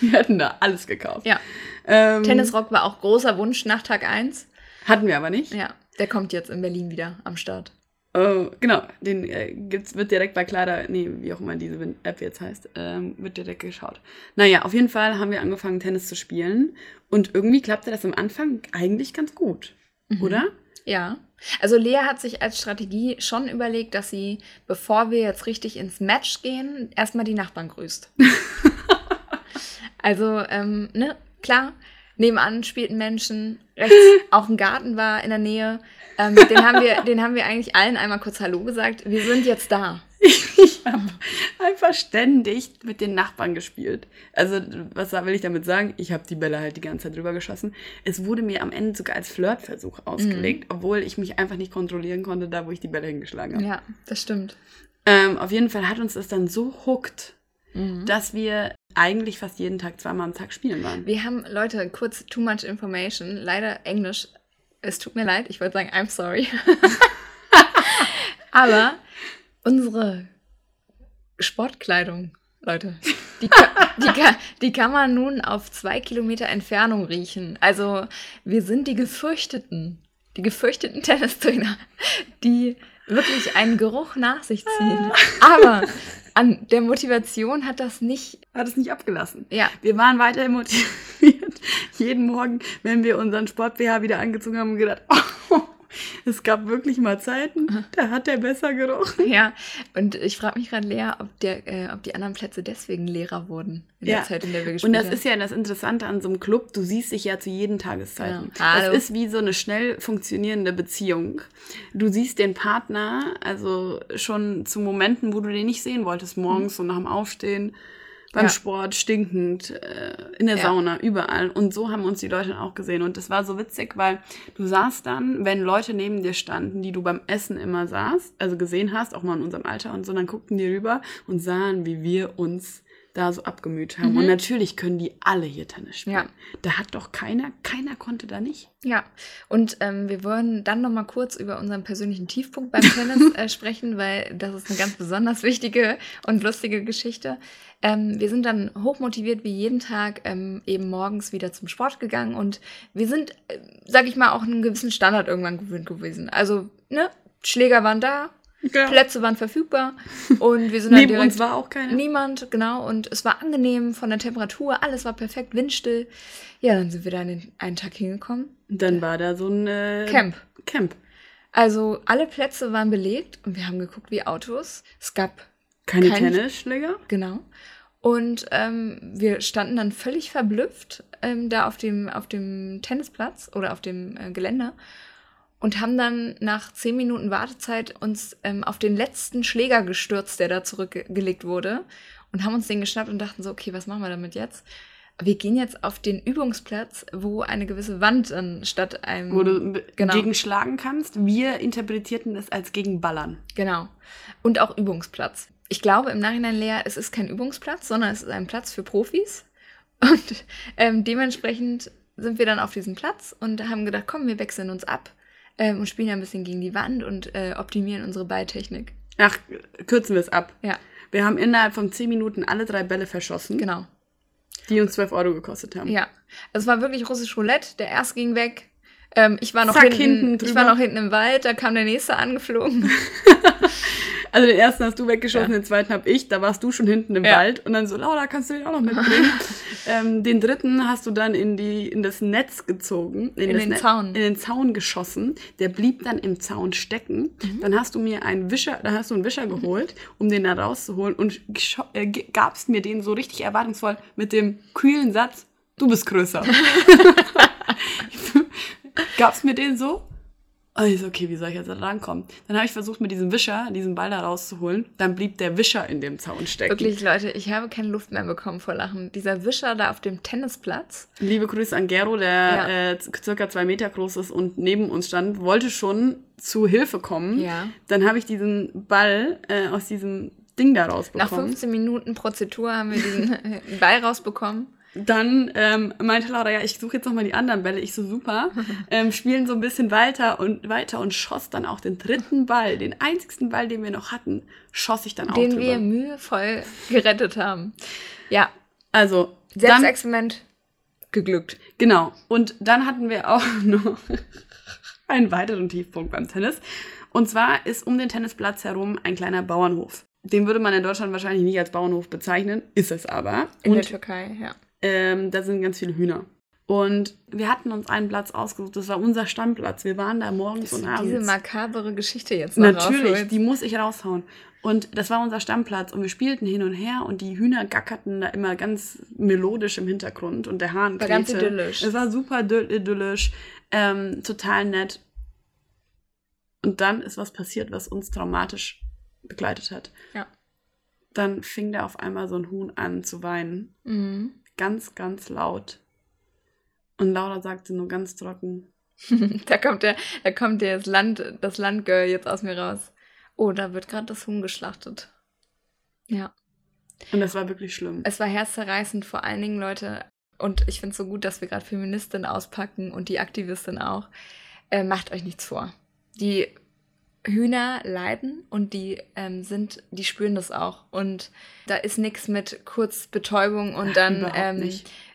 Wir hatten da alles gekauft. ja. Ähm, Tennisrock war auch großer Wunsch nach Tag 1. Hatten wir aber nicht. Ja, der kommt jetzt in Berlin wieder am Start. Oh, genau, den äh, gibt's, wird direkt bei Kleider, nee, wie auch immer diese App jetzt heißt, ähm, wird direkt geschaut. Naja, auf jeden Fall haben wir angefangen, Tennis zu spielen. Und irgendwie klappte das am Anfang eigentlich ganz gut, oder? Ja. Also Lea hat sich als Strategie schon überlegt, dass sie, bevor wir jetzt richtig ins Match gehen, erstmal die Nachbarn grüßt. also, ähm, ne, klar, nebenan spielten Menschen, rechts auch ein Garten war in der Nähe. Ähm, den, haben wir, den haben wir eigentlich allen einmal kurz Hallo gesagt. Wir sind jetzt da. Ich habe einfach ständig mit den Nachbarn gespielt. Also, was will ich damit sagen? Ich habe die Bälle halt die ganze Zeit drüber geschossen. Es wurde mir am Ende sogar als Flirtversuch ausgelegt, obwohl ich mich einfach nicht kontrollieren konnte, da wo ich die Bälle hingeschlagen habe. Ja, das stimmt. Ähm, auf jeden Fall hat uns das dann so hooked, Mhm. dass wir eigentlich fast jeden Tag zweimal am Tag spielen waren. Wir haben, Leute, kurz too much information. Leider Englisch. Es tut mir leid, ich wollte sagen, I'm sorry. Aber unsere Sportkleidung, Leute, die, ka- die, ka- die kann man nun auf zwei Kilometer Entfernung riechen. Also wir sind die Gefürchteten, die gefürchteten Tennistrainer, die wirklich einen Geruch nach sich ziehen. Aber an der Motivation hat das nicht, Hat es nicht abgelassen. ja, Wir waren weiterhin motiviert. Jeden Morgen, wenn wir unseren Sport-BH wieder angezogen haben, gedacht, oh, es gab wirklich mal Zeiten, da hat der besser gerochen. Ja, und ich frage mich gerade, Lea, ob, der, äh, ob die anderen Plätze deswegen leerer wurden in Ja. der Zeit, in der wir gespielt Und das haben. ist ja das Interessante an so einem Club, du siehst dich ja zu jeden Tageszeiten. Genau. Hallo. Das ist wie so eine schnell funktionierende Beziehung. Du siehst den Partner, also schon zu Momenten, wo du den nicht sehen wolltest, morgens und nach dem Aufstehen, beim Ja. Sport, stinkend, äh, in der Ja. Sauna, überall. Und so haben uns die Leute dann auch gesehen. Und das war so witzig, weil du saßt dann, wenn Leute neben dir standen, die du beim Essen immer sahst, also gesehen hast, auch mal in unserem Alter und so, dann guckten die rüber und sahen, wie wir uns da so abgemüht haben. Und natürlich können die alle hier Tennis spielen. Ja. Da hat doch keiner, keiner konnte da nicht. Ja, und ähm, wir wollen dann noch mal kurz über unseren persönlichen Tiefpunkt beim Tennis äh, sprechen, weil das ist eine ganz besonders wichtige und lustige Geschichte. Ähm, wir sind dann hochmotiviert wie jeden Tag ähm, eben morgens wieder zum Sport gegangen und wir sind, äh, sag ich mal, auch einen gewissen Standard irgendwann gewöhnt gewesen. Also, ne, Schläger waren da, Plätze waren verfügbar und wir sind dann Neben direkt uns war auch keiner. Niemand, genau. Und es war angenehm von der Temperatur, alles war perfekt, windstill. Ja, dann sind wir da den einen Tag hingekommen. Dann war da so ein äh, Camp. Camp. Also alle Plätze waren belegt und wir haben geguckt wie Autos. Es gab, Keine Kein- Tennisschläger? genau. Und ähm, wir standen dann völlig verblüfft ähm, da auf dem, auf dem Tennisplatz oder auf dem äh, Geländer und haben dann nach zehn Minuten Wartezeit uns ähm, auf den letzten Schläger gestürzt, der da zurückgelegt wurde und haben uns den geschnappt und dachten so, okay, was machen wir damit jetzt? Wir gehen jetzt auf den Übungsplatz, wo eine gewisse Wand dann statt einem Wo du Genau. gegen schlagen kannst. Wir interpretierten das als gegen Ballern. Genau. Und auch Übungsplatz. Ich glaube im Nachhinein, Lea, es ist kein Übungsplatz, sondern es ist ein Platz für Profis. Und ähm, dementsprechend sind wir dann auf diesem Platz und haben gedacht, komm, wir wechseln uns ab ähm, und spielen ein bisschen gegen die Wand und äh, optimieren unsere Balltechnik. Ach, kürzen wir es ab. Ja, Wir haben innerhalb von 10 Minuten alle drei Bälle verschossen, genau. die uns 12 Euro gekostet haben. Ja. Es war wirklich russisch Roulette. Der erste ging weg. Ähm, ich war noch Zack, hinten, hinten ich war noch hinten im Wald, da kam der nächste angeflogen. Also den ersten hast du weggeschossen, ja. den zweiten habe ich. Da warst du schon hinten im ja. Wald und dann so, Laura, kannst du den auch noch mitbringen? ähm, den dritten hast du dann in die in das Netz gezogen, in, in den Net Zaun, in den Zaun geschossen. Der blieb dann im Zaun stecken. Mhm. Dann hast du mir einen Wischer, dann hast du einen Wischer geholt, um den da rauszuholen und äh, gabst mir den so richtig erwartungsvoll mit dem kühlen Satz: Du bist größer. gabst mir den so also okay, wie soll ich jetzt da rankommen? Dann habe ich versucht, mit diesem Wischer diesen Ball da rauszuholen. Dann blieb der Wischer in dem Zaun stecken. Wirklich, Leute, ich habe keine Luft mehr bekommen vor Lachen. Dieser Wischer da auf dem Tennisplatz. Liebe Grüße an Gero, der ja. äh, circa zwei Meter groß ist und neben uns stand, wollte schon zu Hilfe kommen. Ja. Dann habe ich diesen Ball äh, aus diesem Ding da rausbekommen. Nach 15 Minuten Prozedur haben wir diesen Ball rausbekommen. Dann ähm, meinte Laura, ja, ich suche jetzt nochmal die anderen Bälle. Ich so, super. Ähm, spielen so ein bisschen weiter und weiter und schoss dann auch den dritten Ball, den einzigsten Ball, den wir noch hatten, schoss ich dann auch Den drüber. wir mühevoll gerettet haben. Ja. Also. Selbstexperiment geglückt. Genau. Und dann hatten wir auch noch einen weiteren Tiefpunkt beim Tennis. Und zwar ist um den Tennisplatz herum ein kleiner Bauernhof. Den würde man in Deutschland wahrscheinlich nicht als Bauernhof bezeichnen, ist es aber. In und der Türkei, ja. Ähm, da sind ganz viele Hühner. Und wir hatten uns einen Platz ausgesucht, das war unser Stammplatz. Wir waren da morgens und abends. Diese makabere Geschichte jetzt noch Natürlich, rausholen. die muss ich raushauen. Und das war unser Stammplatz und wir spielten hin und her und die Hühner gackerten da immer ganz melodisch im Hintergrund und der Hahn War ganz idyllisch. Es war super idyllisch, ähm, total nett. Und dann ist was passiert, was uns traumatisch begleitet hat. Ja. Dann fing da auf einmal so ein Huhn an zu weinen. Mhm ganz, ganz laut. Und Laura sagte nur ganz trocken. da kommt der, da kommt der das Land, das Landgirl jetzt aus mir raus. Oh, da wird gerade das Huhn geschlachtet. Ja. Und das war wirklich schlimm. Es war herzzerreißend, vor allen Dingen, Leute, und ich finde es so gut, dass wir gerade Feministin auspacken und die Aktivistin auch. Äh, macht euch nichts vor. Die Hühner leiden und die ähm, sind, die spüren das auch. Und da ist nichts mit Kurzbetäubung und dann ähm,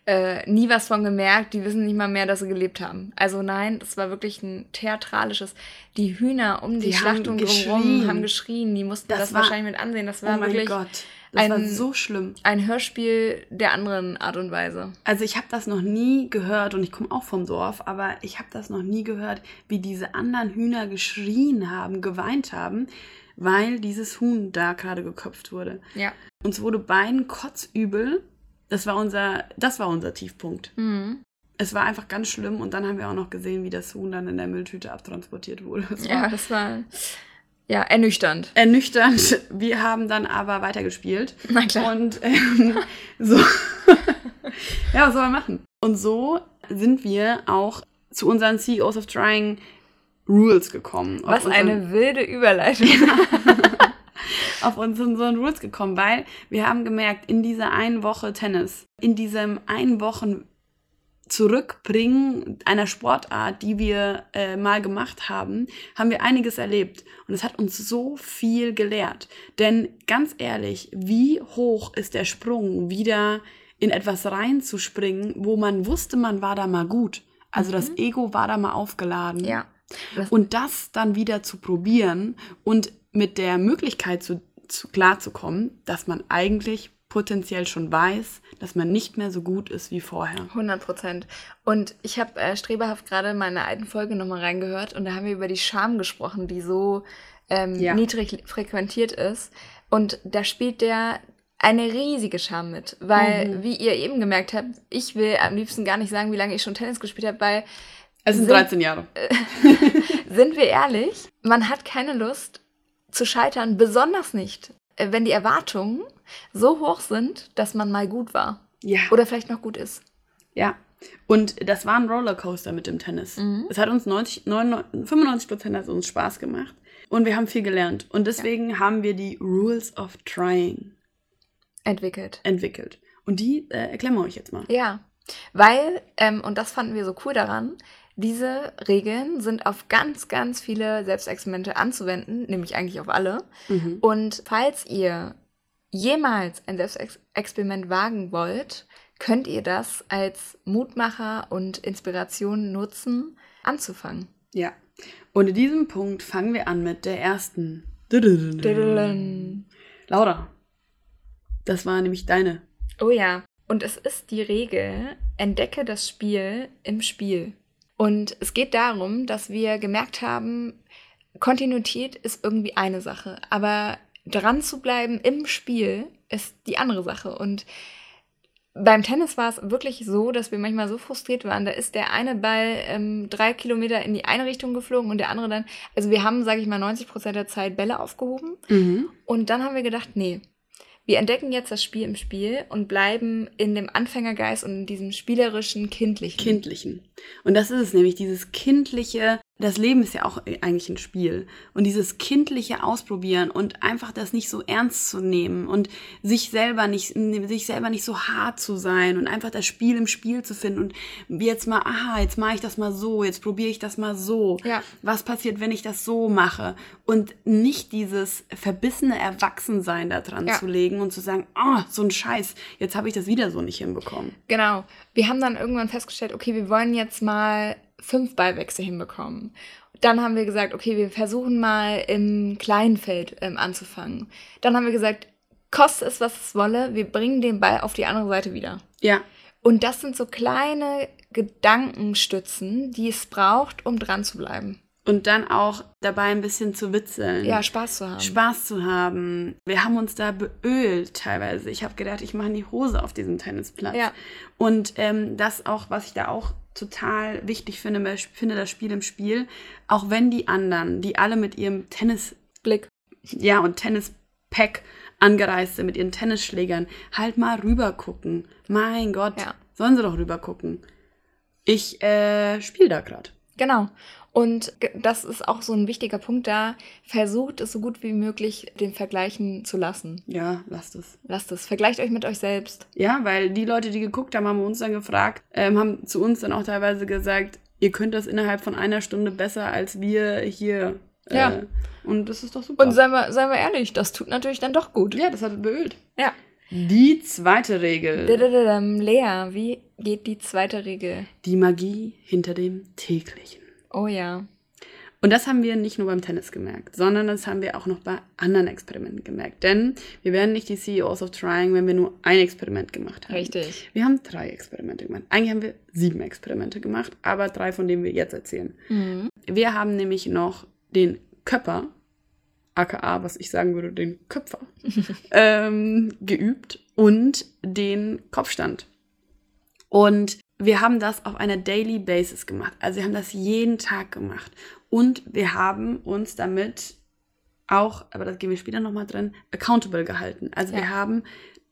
äh, nie was von gemerkt. Die wissen nicht mal mehr, dass sie gelebt haben. Also nein, das war wirklich ein theatralisches. Die Hühner um die, die Schlachtung drumherum haben geschrien. Die mussten das, das war, wahrscheinlich mit ansehen. Das war oh wirklich. Gott. Das ein, war so schlimm. Ein Hörspiel der anderen Art und Weise. Also ich habe das noch nie gehört und ich komme auch vom Dorf, aber ich habe das noch nie gehört, wie diese anderen Hühner geschrien haben, geweint haben, weil dieses Huhn da gerade geköpft wurde. Ja. Uns wurde beiden kotzübel. Das war unser, das war unser Tiefpunkt. Mhm. Es war einfach ganz schlimm und dann haben wir auch noch gesehen, wie das Huhn dann in der Mülltüte abtransportiert wurde. Das ja, das war ja, ernüchternd. Ernüchternd. Wir haben dann aber weitergespielt. Na klar. Und ähm, so. ja, was soll man machen? Und so sind wir auch zu unseren CEOs of Trying Rules gekommen. Was eine wilde Überleitung. auf unseren Rules gekommen, weil wir haben gemerkt, in dieser einen Woche Tennis, in diesem einen Wochen Zurückbringen einer Sportart, die wir äh, mal gemacht haben, haben wir einiges erlebt. Und es hat uns so viel gelehrt. Denn ganz ehrlich, wie hoch ist der Sprung, wieder in etwas reinzuspringen, wo man wusste, man war da mal gut. Also mhm. das Ego war da mal aufgeladen. Ja. Das und das dann wieder zu probieren und mit der Möglichkeit zu, zu klarzukommen, dass man eigentlich potenziell schon weiß, dass man nicht mehr so gut ist wie vorher. 100 Prozent. Und ich habe äh, streberhaft gerade meine alten Folge nochmal reingehört und da haben wir über die Scham gesprochen, die so ähm, ja. niedrig frequentiert ist. Und da spielt der eine riesige Scham mit, weil, mhm. wie ihr eben gemerkt habt, ich will am liebsten gar nicht sagen, wie lange ich schon Tennis gespielt habe, weil. Es sind, sind 13 Jahre. sind wir ehrlich? Man hat keine Lust zu scheitern, besonders nicht, äh, wenn die Erwartungen so hoch sind, dass man mal gut war. Ja. Oder vielleicht noch gut ist. Ja. Und das war ein Rollercoaster mit dem Tennis. Mhm. Es hat uns 90, 99, 95 Prozent hat uns Spaß gemacht. Und wir haben viel gelernt. Und deswegen ja. haben wir die Rules of Trying entwickelt. Entwickelt. Und die äh, erklären wir euch jetzt mal. Ja. Weil, ähm, und das fanden wir so cool daran, diese Regeln sind auf ganz, ganz viele Selbstexperimente anzuwenden, nämlich eigentlich auf alle. Mhm. Und falls ihr jemals ein Selbstexperiment wagen wollt, könnt ihr das als Mutmacher und Inspiration nutzen, anzufangen. Ja. Und in diesem Punkt fangen wir an mit der ersten Laura, das war nämlich deine. Oh ja. Und es ist die Regel, entdecke das Spiel im Spiel. Und es geht darum, dass wir gemerkt haben, Kontinuität ist irgendwie eine Sache, aber dran zu bleiben im Spiel ist die andere Sache. Und beim Tennis war es wirklich so, dass wir manchmal so frustriert waren. Da ist der eine Ball ähm, drei Kilometer in die eine Richtung geflogen und der andere dann. Also wir haben, sage ich mal, 90 Prozent der Zeit Bälle aufgehoben. Mhm. Und dann haben wir gedacht, nee, wir entdecken jetzt das Spiel im Spiel und bleiben in dem Anfängergeist und in diesem spielerischen, kindlichen. Kindlichen. Und das ist es nämlich, dieses kindliche, das Leben ist ja auch eigentlich ein Spiel. Und dieses kindliche Ausprobieren und einfach das nicht so ernst zu nehmen und sich selber nicht, sich selber nicht so hart zu sein und einfach das Spiel im Spiel zu finden und jetzt mal, aha, jetzt mache ich das mal so, jetzt probiere ich das mal so. Ja. Was passiert, wenn ich das so mache? Und nicht dieses verbissene Erwachsensein da dran Ja. zu legen und zu sagen, oh, so ein Scheiß, jetzt habe ich das wieder so nicht hinbekommen. Genau. Wir haben dann irgendwann festgestellt, okay, wir wollen jetzt mal fünf Ballwechsel hinbekommen. Dann haben wir gesagt, okay, wir versuchen mal im kleinen Feld ähm, anzufangen. Dann haben wir gesagt, koste es, was es wolle, wir bringen den Ball auf die andere Seite wieder. Ja, Und das sind so kleine Gedankenstützen, die es braucht, um dran zu bleiben. und dann auch dabei ein bisschen zu witzeln. Ja, Spaß zu haben. Spaß zu haben. Wir haben uns da beölt teilweise. Ich habe gedacht, ich mache die Hose auf diesem Tennisplatz. Ja. Und ähm, das auch, was ich da auch total wichtig finde, finde das Spiel im Spiel, auch wenn die anderen, die alle mit ihrem Tennis, Blick. ja, und Tennispack angereist sind, mit ihren Tennisschlägern, halt mal rüber gucken. Mein Gott, Ja. sollen sie doch rüber gucken. Ich äh, spiele da gerade. Genau. Und das ist auch so ein wichtiger Punkt da. Versucht es so gut wie möglich, den Vergleichen zu lassen. Ja, lasst es. Lasst es. Vergleicht euch mit euch selbst. Ja, weil die Leute, die geguckt haben, haben uns dann gefragt, ähm, haben zu uns dann auch teilweise gesagt, ihr könnt das innerhalb von einer Stunde besser als wir hier. Äh, Ja. Und das ist doch super. Und seien wir, seien wir ehrlich, das tut natürlich dann doch gut. ja, das hat beölt. Ja. Die zweite Regel. Lea, wie geht die zweite Regel? Die Magie hinter dem täglichen. Oh ja. Und das haben wir nicht nur beim Tennis gemerkt, sondern das haben wir auch noch bei anderen Experimenten gemerkt. Denn wir wären nicht die CEOs of Trying, wenn wir nur ein Experiment gemacht haben. Richtig. Wir haben drei Experimente gemacht. Eigentlich haben wir sieben Experimente gemacht, aber drei, von denen wir jetzt erzählen. Mhm. Wir haben nämlich noch den Köpper, aka, was ich sagen würde, den Köpfer, ähm, geübt und den Kopfstand. Und wir haben das auf einer Daily Basis gemacht. Also wir haben das jeden Tag gemacht. Und wir haben uns damit auch, aber das gehen wir später nochmal drin, accountable gehalten. Also Ja. wir haben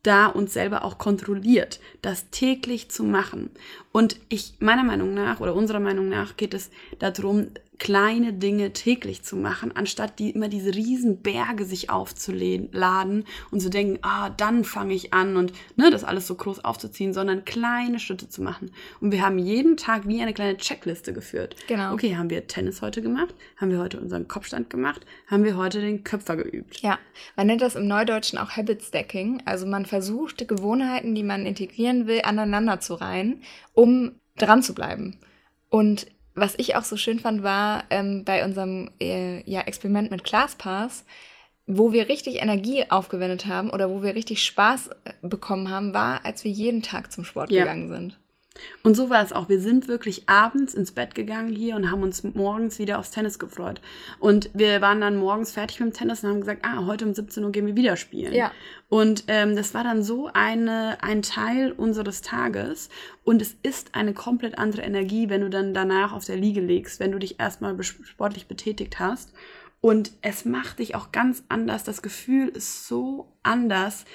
da uns selber auch kontrolliert, das täglich zu machen. Und ich, meiner Meinung nach oder unserer Meinung nach geht es darum, kleine Dinge täglich zu machen, anstatt die immer diese riesen Berge sich aufzuladen und zu denken, ah, dann fange ich an und ne, das alles so groß aufzuziehen, sondern kleine Schritte zu machen. Und wir haben jeden Tag wie eine kleine Checkliste geführt. Genau. Okay, haben wir Tennis heute gemacht? Haben wir heute unseren Kopfstand gemacht? Haben wir heute den Köpfer geübt? Ja, man nennt das im Neudeutschen auch Habit Stacking. Also man versucht, Gewohnheiten, die man integrieren will, aneinander zu reihen, um dran zu bleiben. Und was ich auch so schön fand, war ähm, bei unserem äh, ja, Experiment mit ClassPass, wo wir richtig Energie aufgewendet haben oder wo wir richtig Spaß äh, bekommen haben, war, als wir jeden Tag zum Sport Ja. gegangen sind. Und so war es auch. Wir sind wirklich abends ins Bett gegangen hier und haben uns morgens wieder aufs Tennis gefreut. Und wir waren dann morgens fertig mit dem Tennis und haben gesagt, ah, heute um 17 Uhr gehen wir wieder spielen. Ja. Und ähm, das war dann so eine, ein Teil unseres Tages. Und es ist eine komplett andere Energie, wenn du dann danach auf der Liege legst, wenn du dich erstmal sportlich betätigt hast. Und es macht dich auch ganz anders. Das Gefühl ist so anders,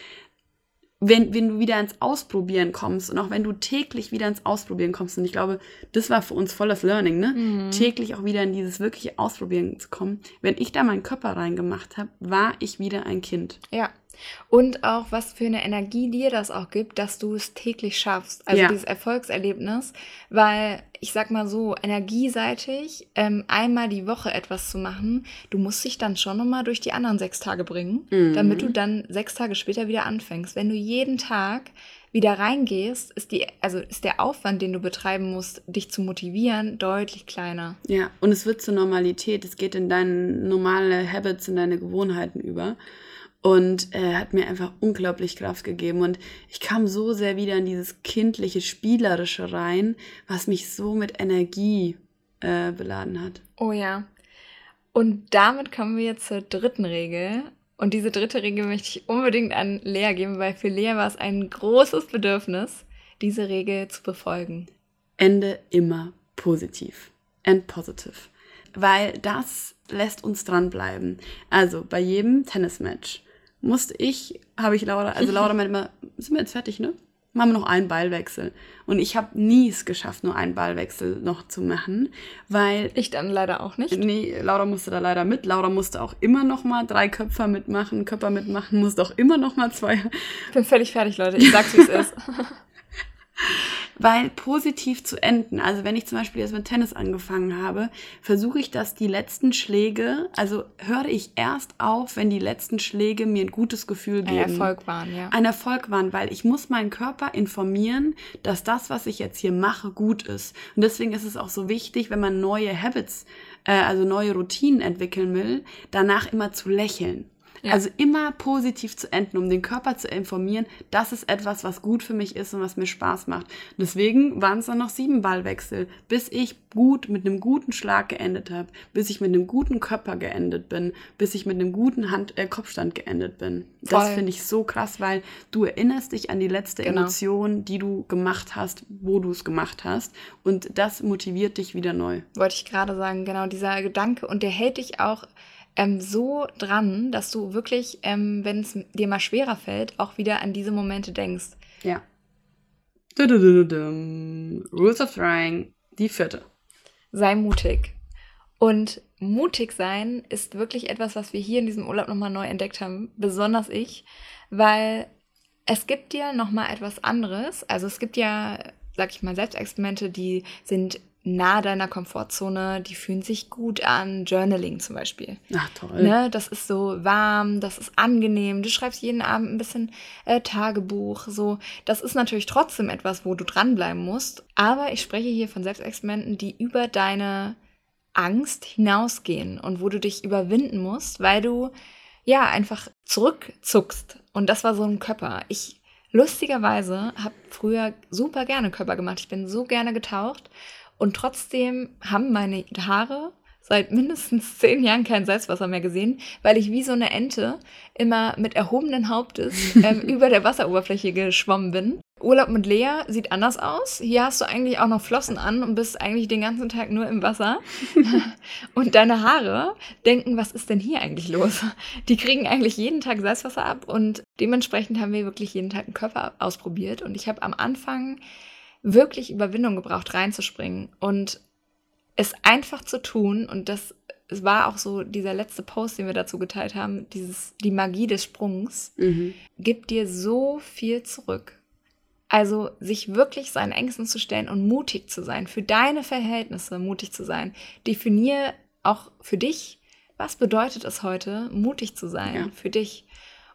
wenn, wenn du wieder ins Ausprobieren kommst und auch wenn du täglich wieder ins Ausprobieren kommst. Und ich glaube, das war für uns voll das Learning, ne? Mhm. Täglich auch wieder in dieses wirkliche Ausprobieren zu kommen. Wenn ich da meinen Körper reingemacht habe, war ich wieder ein Kind. Ja. Und auch, was für eine Energie dir das auch gibt, dass du es täglich schaffst. Also Ja. dieses Erfolgserlebnis. Weil, ich sag mal so, energieseitig ähm, einmal die Woche etwas zu machen, du musst dich dann schon nochmal durch die anderen sechs Tage bringen, Mhm. damit du dann sechs Tage später wieder anfängst. Wenn du jeden Tag wieder reingehst, ist die, also ist der Aufwand, den du betreiben musst, dich zu motivieren, deutlich kleiner. Ja, und es wird zur Normalität. Es geht in deine normale Habits, in deine Gewohnheiten über. Und er äh, hat mir einfach unglaublich Kraft gegeben. Und ich kam so sehr wieder in dieses kindliche, spielerische rein, was mich so mit Energie äh, beladen hat. Oh ja. Und damit kommen wir jetzt zur dritten Regel. Und diese dritte Regel möchte ich unbedingt an Lea geben, weil für Lea war es ein großes Bedürfnis, diese Regel zu befolgen. Ende immer positiv. End positive. Weil das lässt uns dranbleiben. Also bei jedem Tennismatch musste ich, habe ich Laura, also Laura meinte immer, sind wir jetzt fertig, ne? machen wir noch einen Ballwechsel. Und ich habe nie es geschafft, nur einen Ballwechsel noch zu machen, weil... Ich dann leider auch nicht. Nee, Laura musste da leider mit. Laura musste auch immer noch mal drei Köpfer mitmachen, Köpfer mitmachen, musste auch immer noch mal zwei... Ich bin völlig fertig, Leute. Ich sag's, wie es ist. Weil positiv zu enden. Also wenn ich zum Beispiel jetzt mit Tennis angefangen habe, versuche ich, dass die letzten Schläge, also höre ich erst auf, wenn die letzten Schläge mir ein gutes Gefühl geben. Ein Erfolg waren, ja. Ein Erfolg waren, weil ich muss meinen Körper informieren, dass das, was ich jetzt hier mache, gut ist. Und deswegen ist es auch so wichtig, wenn man neue Habits, äh, also neue Routinen entwickeln will, danach immer zu lächeln. Ja. Also immer positiv zu enden, um den Körper zu informieren, das ist etwas, was gut für mich ist und was mir Spaß macht. deswegen waren es dann noch sieben Ballwechsel, bis ich gut mit einem guten Schlag geendet habe, bis ich mit einem guten Körper geendet bin, bis ich mit einem guten Hand äh, Kopfstand geendet bin. Voll. Das finde ich so krass, weil du erinnerst dich an die letzte genau. Emotion, die du gemacht hast, wo du es gemacht hast und das motiviert dich wieder neu. Wollte ich gerade sagen, genau dieser Gedanke und der hält dich auch ähm, so dran, dass du wirklich, ähm, wenn es dir mal schwerer fällt, auch wieder an diese Momente denkst. Ja. Rules of Trying, die vierte. Sei mutig. Und mutig sein ist wirklich etwas, was wir hier in diesem Urlaub nochmal neu entdeckt haben, besonders ich, weil es gibt dir nochmal etwas anderes. Also es gibt ja, sag ich mal, Selbstexperimente, die sind nah deiner Komfortzone, die fühlen sich gut an. Journaling zum Beispiel. Ach toll. Ne, das ist so warm, das ist angenehm. Du schreibst jeden Abend ein bisschen äh, Tagebuch. So, das ist natürlich trotzdem etwas, wo du dranbleiben musst. Aber ich spreche hier von Selbstexperimenten, die über deine Angst hinausgehen und wo du dich überwinden musst, weil du ja einfach zurückzuckst. Und das war so ein Körper. Ich lustigerweise habe früher super gerne Körper gemacht. Ich bin so gerne getaucht und trotzdem haben meine Haare seit mindestens zehn Jahren kein Salzwasser mehr gesehen, weil ich wie so eine Ente immer mit erhobenen Hauptes ähm, über der Wasseroberfläche geschwommen bin. Urlaub mit Lea sieht anders aus. Hier hast du eigentlich auch noch Flossen an und bist eigentlich den ganzen Tag nur im Wasser. und deine Haare denken, was ist denn hier eigentlich los? Die kriegen eigentlich jeden Tag Salzwasser ab und dementsprechend haben wir wirklich jeden Tag einen Körper ausprobiert. Und ich habe am Anfang wirklich Überwindung gebraucht, reinzuspringen und es einfach zu tun. Und das es war auch so dieser letzte Post, den wir dazu geteilt haben, dieses, die Magie des Sprungs, mhm. gibt dir so viel zurück. Also sich wirklich seinen Ängsten zu stellen und mutig zu sein, für deine Verhältnisse mutig zu sein. Definier auch für dich, was bedeutet es heute, mutig zu sein ja. für dich.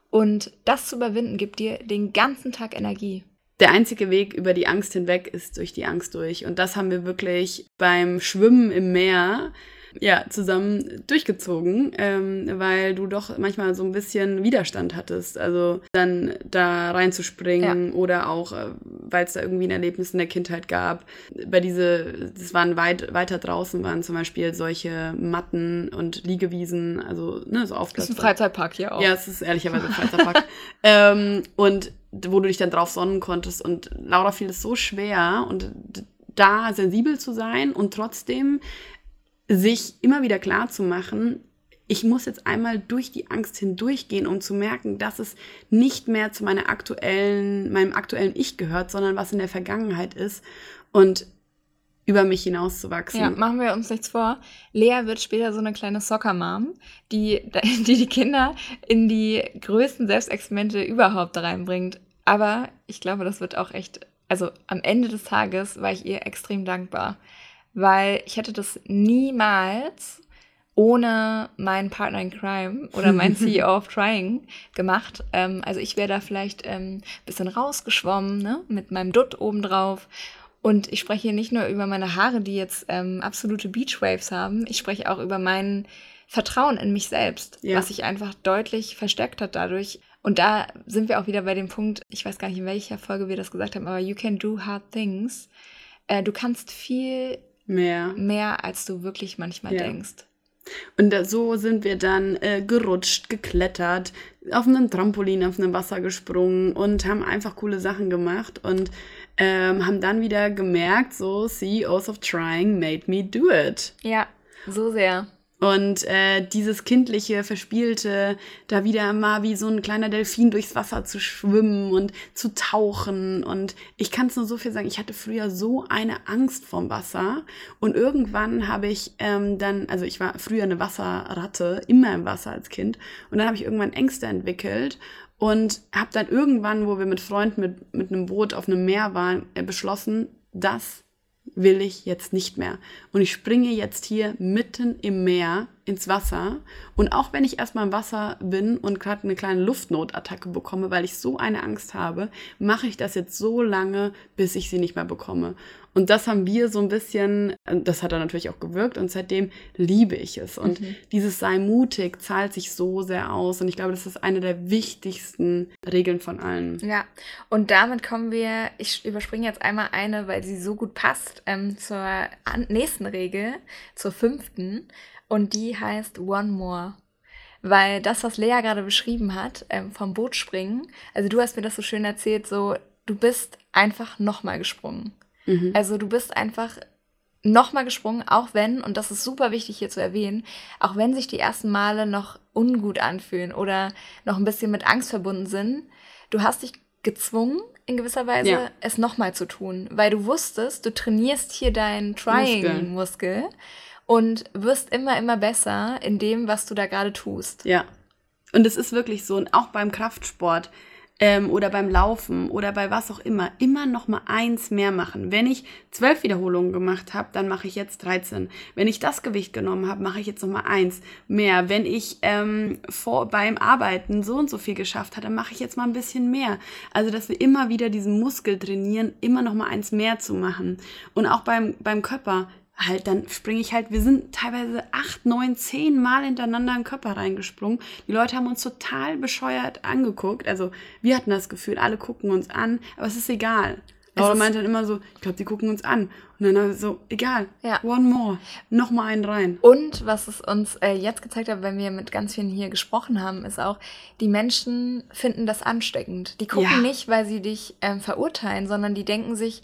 Und das zu überwinden, gibt dir den ganzen Tag Energie der einzige Weg über die Angst hinweg ist durch die Angst durch. Und das haben wir wirklich beim Schwimmen im Meer ja, zusammen durchgezogen, ähm, weil du doch manchmal so ein bisschen Widerstand hattest. Also dann da reinzuspringen ja. oder auch, äh, weil es da irgendwie ein Erlebnis in der Kindheit gab. Bei diese, das waren weit, weiter draußen waren zum Beispiel solche Matten und Liegewiesen, also ne, so auf Das ist ein Freizeitpark hier auch. Ja, es ist ehrlicherweise ein Freizeitpark. ähm, und wo du dich dann drauf sonnen konntest. Und Laura fiel es so schwer und da sensibel zu sein und trotzdem sich immer wieder klar zu machen, ich muss jetzt einmal durch die Angst hindurchgehen, um zu merken, dass es nicht mehr zu meiner aktuellen, meinem aktuellen Ich gehört, sondern was in der Vergangenheit ist und über mich hinauszuwachsen. Ja, machen wir uns nichts vor. Lea wird später so eine kleine Soccer-Mom, die, die die Kinder in die größten Selbstexperimente überhaupt reinbringt. Aber ich glaube, das wird auch echt, also am Ende des Tages war ich ihr extrem dankbar, weil ich hätte das niemals ohne meinen Partner in Crime oder mein CEO of Trying gemacht. Ähm, also ich wäre da vielleicht ein ähm, bisschen rausgeschwommen, ne? mit meinem Dutt obendrauf. Und ich spreche hier nicht nur über meine Haare, die jetzt ähm, absolute Beachwaves haben, ich spreche auch über mein Vertrauen in mich selbst, ja. was sich einfach deutlich verstärkt hat dadurch. Und da sind wir auch wieder bei dem Punkt, ich weiß gar nicht, in welcher Folge wir das gesagt haben, aber you can do hard things. Äh, du kannst viel mehr. mehr, als du wirklich manchmal ja. denkst. Und so sind wir dann äh, gerutscht, geklettert, auf einem Trampolin, auf einem Wasser gesprungen und haben einfach coole Sachen gemacht und ähm, haben dann wieder gemerkt, so CEOs of Trying made me do it. Ja, so sehr. Und äh, dieses kindliche, verspielte, da wieder mal wie so ein kleiner Delfin durchs Wasser zu schwimmen und zu tauchen. Und ich kann es nur so viel sagen, ich hatte früher so eine Angst vorm Wasser. Und irgendwann habe ich ähm, dann, also ich war früher eine Wasserratte, immer im Wasser als Kind. Und dann habe ich irgendwann Ängste entwickelt und habe dann irgendwann, wo wir mit Freunden mit, mit einem Boot auf einem Meer waren, äh, beschlossen, dass will ich jetzt nicht mehr. Und ich springe jetzt hier mitten im Meer ins Wasser. Und auch wenn ich erstmal im Wasser bin und gerade eine kleine Luftnotattacke bekomme, weil ich so eine Angst habe, mache ich das jetzt so lange, bis ich sie nicht mehr bekomme. Und das haben wir so ein bisschen, das hat dann natürlich auch gewirkt und seitdem liebe ich es. Und mhm. dieses sei mutig zahlt sich so sehr aus. Und ich glaube, das ist eine der wichtigsten Regeln von allen. Ja, und damit kommen wir, ich überspringe jetzt einmal eine, weil sie so gut passt, ähm, zur nächsten Regel, zur fünften. Und die heißt One More. Weil das, was Lea gerade beschrieben hat, ähm, vom Boot springen, also du hast mir das so schön erzählt, so, du bist einfach nochmal gesprungen. Mhm. Also du bist einfach nochmal gesprungen, auch wenn, und das ist super wichtig hier zu erwähnen, auch wenn sich die ersten Male noch ungut anfühlen oder noch ein bisschen mit Angst verbunden sind, du hast dich gezwungen, in gewisser Weise, ja. es nochmal zu tun, weil du wusstest, du trainierst hier deinen Trying-Muskel und wirst immer, immer besser in dem, was du da gerade tust. Ja. Und es ist wirklich so, und auch beim Kraftsport ähm, oder beim Laufen oder bei was auch immer, immer noch mal eins mehr machen. Wenn ich zwölf Wiederholungen gemacht habe, dann mache ich jetzt 13. Wenn ich das Gewicht genommen habe, mache ich jetzt noch mal eins mehr. Wenn ich ähm, vor, beim Arbeiten so und so viel geschafft habe, dann mache ich jetzt mal ein bisschen mehr. Also, dass wir immer wieder diesen Muskel trainieren, immer noch mal eins mehr zu machen. Und auch beim, beim Körper, halt, dann springe ich halt, wir sind teilweise acht, neun, zehn Mal hintereinander in den Körper reingesprungen. Die Leute haben uns total bescheuert angeguckt. Also wir hatten das Gefühl, alle gucken uns an, aber es ist egal. Laura meinte dann immer so, ich glaube, die gucken uns an. Und dann so, egal, ja. one more, noch mal einen rein. Und was es uns äh, jetzt gezeigt hat, wenn wir mit ganz vielen hier gesprochen haben, ist auch, die Menschen finden das ansteckend. Die gucken ja. nicht, weil sie dich ähm, verurteilen, sondern die denken sich,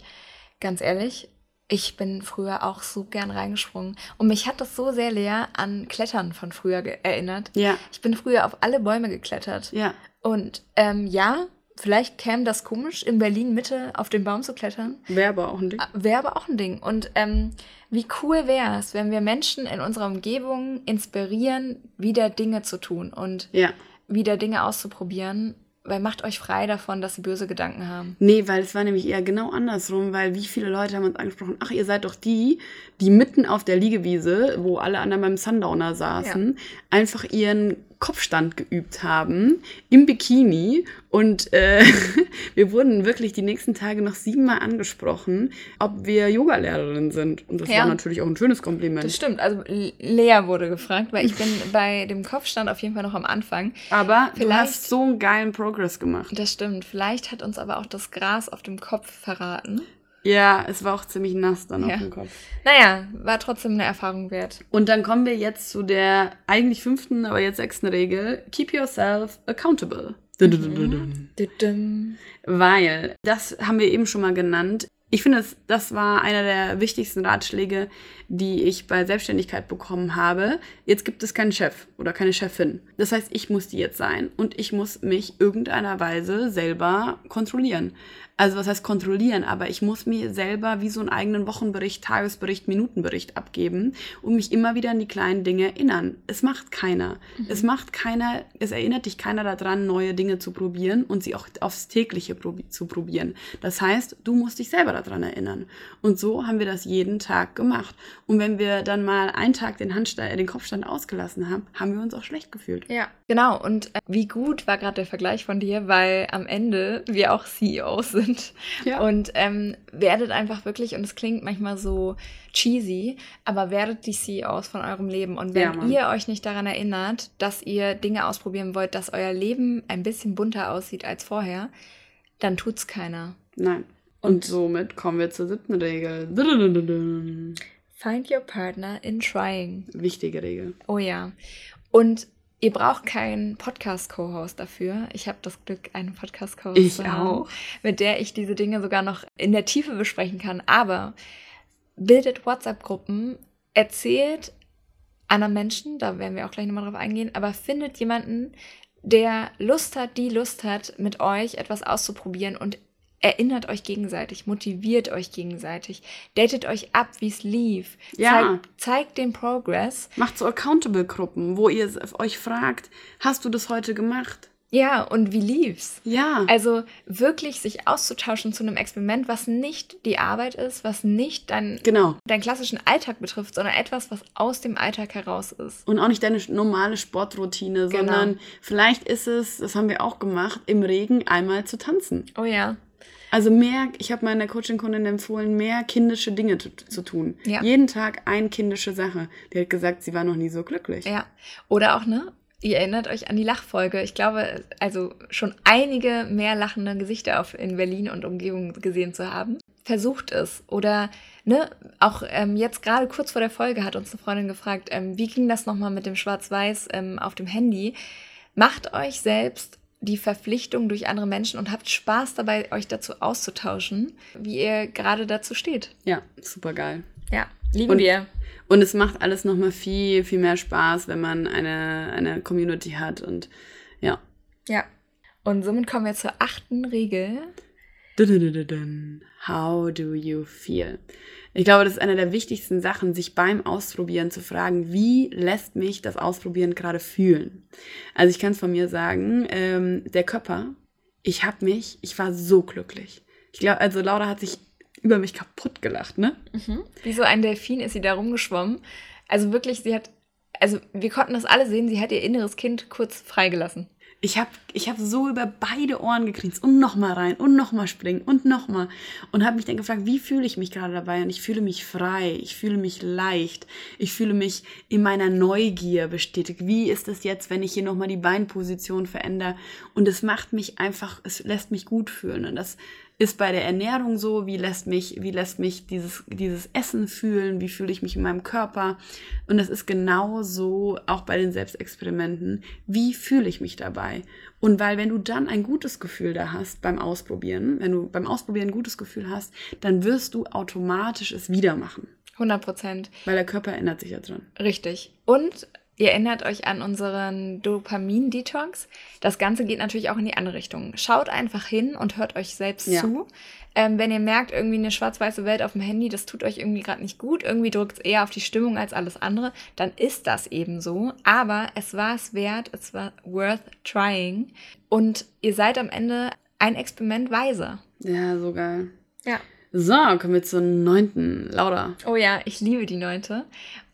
ganz ehrlich, ich bin früher auch so gern reingesprungen. Und mich hat das so sehr leer an Klettern von früher erinnert. Ja. Ich bin früher auf alle Bäume geklettert. Ja. Und ähm, ja, vielleicht käme das komisch, in Berlin Mitte auf den Baum zu klettern. Wäre aber auch ein Ding. Wäre aber auch ein Ding. Und ähm, wie cool wäre es, wenn wir Menschen in unserer Umgebung inspirieren, wieder Dinge zu tun und ja. wieder Dinge auszuprobieren weil macht euch frei davon, dass sie böse Gedanken haben. Nee, weil es war nämlich eher genau andersrum, weil wie viele Leute haben uns angesprochen, ach, ihr seid doch die, die mitten auf der Liegewiese, wo alle anderen beim Sundowner saßen, ja. einfach ihren Kopfstand geübt haben im Bikini und äh, wir wurden wirklich die nächsten Tage noch siebenmal angesprochen, ob wir Yogalehrerin sind. Und das ja. war natürlich auch ein schönes Kompliment. Das stimmt. Also Lea wurde gefragt, weil ich bin bei dem Kopfstand auf jeden Fall noch am Anfang. Aber Vielleicht, du hast so einen geilen Progress gemacht. Das stimmt. Vielleicht hat uns aber auch das Gras auf dem Kopf verraten. Ja, es war auch ziemlich nass dann ja. auf dem Kopf. Naja, war trotzdem eine Erfahrung wert. Und dann kommen wir jetzt zu der eigentlich fünften, aber jetzt sechsten Regel. Keep yourself accountable. Mhm. Weil, das haben wir eben schon mal genannt. Ich finde, das, das war einer der wichtigsten Ratschläge, die ich bei Selbstständigkeit bekommen habe. Jetzt gibt es keinen Chef oder keine Chefin. Das heißt, ich muss die jetzt sein und ich muss mich irgendeiner Weise selber kontrollieren. Also was heißt kontrollieren? Aber ich muss mir selber wie so einen eigenen Wochenbericht, Tagesbericht, Minutenbericht abgeben und mich immer wieder an die kleinen Dinge erinnern. Es macht keiner. Mhm. Es macht keiner, es erinnert dich keiner daran, neue Dinge zu probieren und sie auch aufs tägliche probi zu probieren. Das heißt, du musst dich selber daran erinnern. Und so haben wir das jeden Tag gemacht. Und wenn wir dann mal einen Tag den Handstand, äh, den Kopfstand ausgelassen haben, haben wir uns auch schlecht gefühlt. Ja, genau. Und äh, wie gut war gerade der Vergleich von dir, weil am Ende wir auch CEOs sind. Ja. Und ähm, werdet einfach wirklich, und es klingt manchmal so cheesy, aber werdet die CEOs von eurem Leben. Und wenn ja, ihr euch nicht daran erinnert, dass ihr Dinge ausprobieren wollt, dass euer Leben ein bisschen bunter aussieht als vorher, dann tut's keiner. Nein. Und, und somit kommen wir zur siebten Regel. Find your partner in trying. Wichtige Regel. Oh ja. Und ihr braucht keinen Podcast-Co-Host dafür. Ich habe das Glück, einen Podcast-Co-Host zu haben, mit der ich diese Dinge sogar noch in der Tiefe besprechen kann. Aber bildet WhatsApp-Gruppen, erzählt anderen Menschen, da werden wir auch gleich nochmal drauf eingehen, aber findet jemanden, der Lust hat, die Lust hat, mit euch etwas auszuprobieren und erinnert euch gegenseitig, motiviert euch gegenseitig, datet euch ab, wie es lief, ja. zeigt, zeigt den Progress. Macht so Accountable-Gruppen, wo ihr euch fragt, hast du das heute gemacht? Ja, und wie lief's? Ja. Also wirklich sich auszutauschen zu einem Experiment, was nicht die Arbeit ist, was nicht dein, genau. deinen klassischen Alltag betrifft, sondern etwas, was aus dem Alltag heraus ist. Und auch nicht deine normale Sportroutine, genau. sondern vielleicht ist es, das haben wir auch gemacht, im Regen einmal zu tanzen. Oh ja. Also mehr, ich habe meiner Coaching-Kundin empfohlen, mehr kindische Dinge zu, tun. Ja. Jeden Tag eine kindische Sache. Die hat gesagt, sie war noch nie so glücklich. Ja. Oder auch, ne? Ihr erinnert euch an die Lachfolge. Ich glaube, also schon einige mehr lachende Gesichter auf, in Berlin und Umgebung gesehen zu haben. Versucht es. Oder, ne, auch ähm, jetzt gerade kurz vor der Folge hat uns eine Freundin gefragt, ähm, wie ging das nochmal mit dem Schwarz-Weiß ähm, auf dem Handy? Macht euch selbst die Verpflichtung durch andere Menschen und habt Spaß dabei, euch dazu auszutauschen, wie ihr gerade dazu steht. Ja, super geil. Ja, lieben und, wir. Und es macht alles nochmal viel, viel mehr Spaß, wenn man eine, eine Community hat und ja. Ja. Und somit kommen wir zur achten Regel. How do you feel? Ich glaube, das ist eine der wichtigsten Sachen, sich beim Ausprobieren zu fragen, wie lässt mich das Ausprobieren gerade fühlen? Also ich kann es von mir sagen, ähm, der Körper, ich habe mich, ich war so glücklich. Ich glaube, also Laura hat sich über mich kaputt gelacht, ne? Mhm. Wie so ein Delfin ist sie da rumgeschwommen. Also wirklich, sie hat, also wir konnten das alle sehen, sie hat ihr inneres Kind kurz freigelassen. Ich habe ich hab so über beide Ohren gekriegt und nochmal rein und nochmal springen und nochmal. Und habe mich dann gefragt, wie fühle ich mich gerade dabei? Und ich fühle mich frei, ich fühle mich leicht, ich fühle mich in meiner Neugier bestätigt. Wie ist es jetzt, wenn ich hier nochmal die Beinposition verändere? Und es macht mich einfach, es lässt mich gut fühlen. Und das ist bei der Ernährung so, wie lässt mich, wie lässt mich dieses, dieses Essen fühlen, wie fühle ich mich in meinem Körper. Und es ist genau so auch bei den Selbstexperimenten, wie fühle ich mich dabei. Und weil wenn du dann ein gutes Gefühl da hast beim Ausprobieren, wenn du beim Ausprobieren ein gutes Gefühl hast, dann wirst du automatisch es wieder machen. 100 Prozent. Weil der Körper ändert sich ja dran. Richtig. Und Ihr erinnert euch an unseren Dopamin-Detox. Das Ganze geht natürlich auch in die andere Richtung. Schaut einfach hin und hört euch selbst ja. zu. Ähm, wenn ihr merkt, irgendwie eine schwarz-weiße Welt auf dem Handy, das tut euch irgendwie gerade nicht gut, irgendwie drückt es eher auf die Stimmung als alles andere, dann ist das eben so. Aber es war es wert, es war worth trying. Und ihr seid am Ende ein Experiment weiser. Ja, so geil. Ja. So, kommen wir zur neunten. Laura. Oh ja, ich liebe die neunte.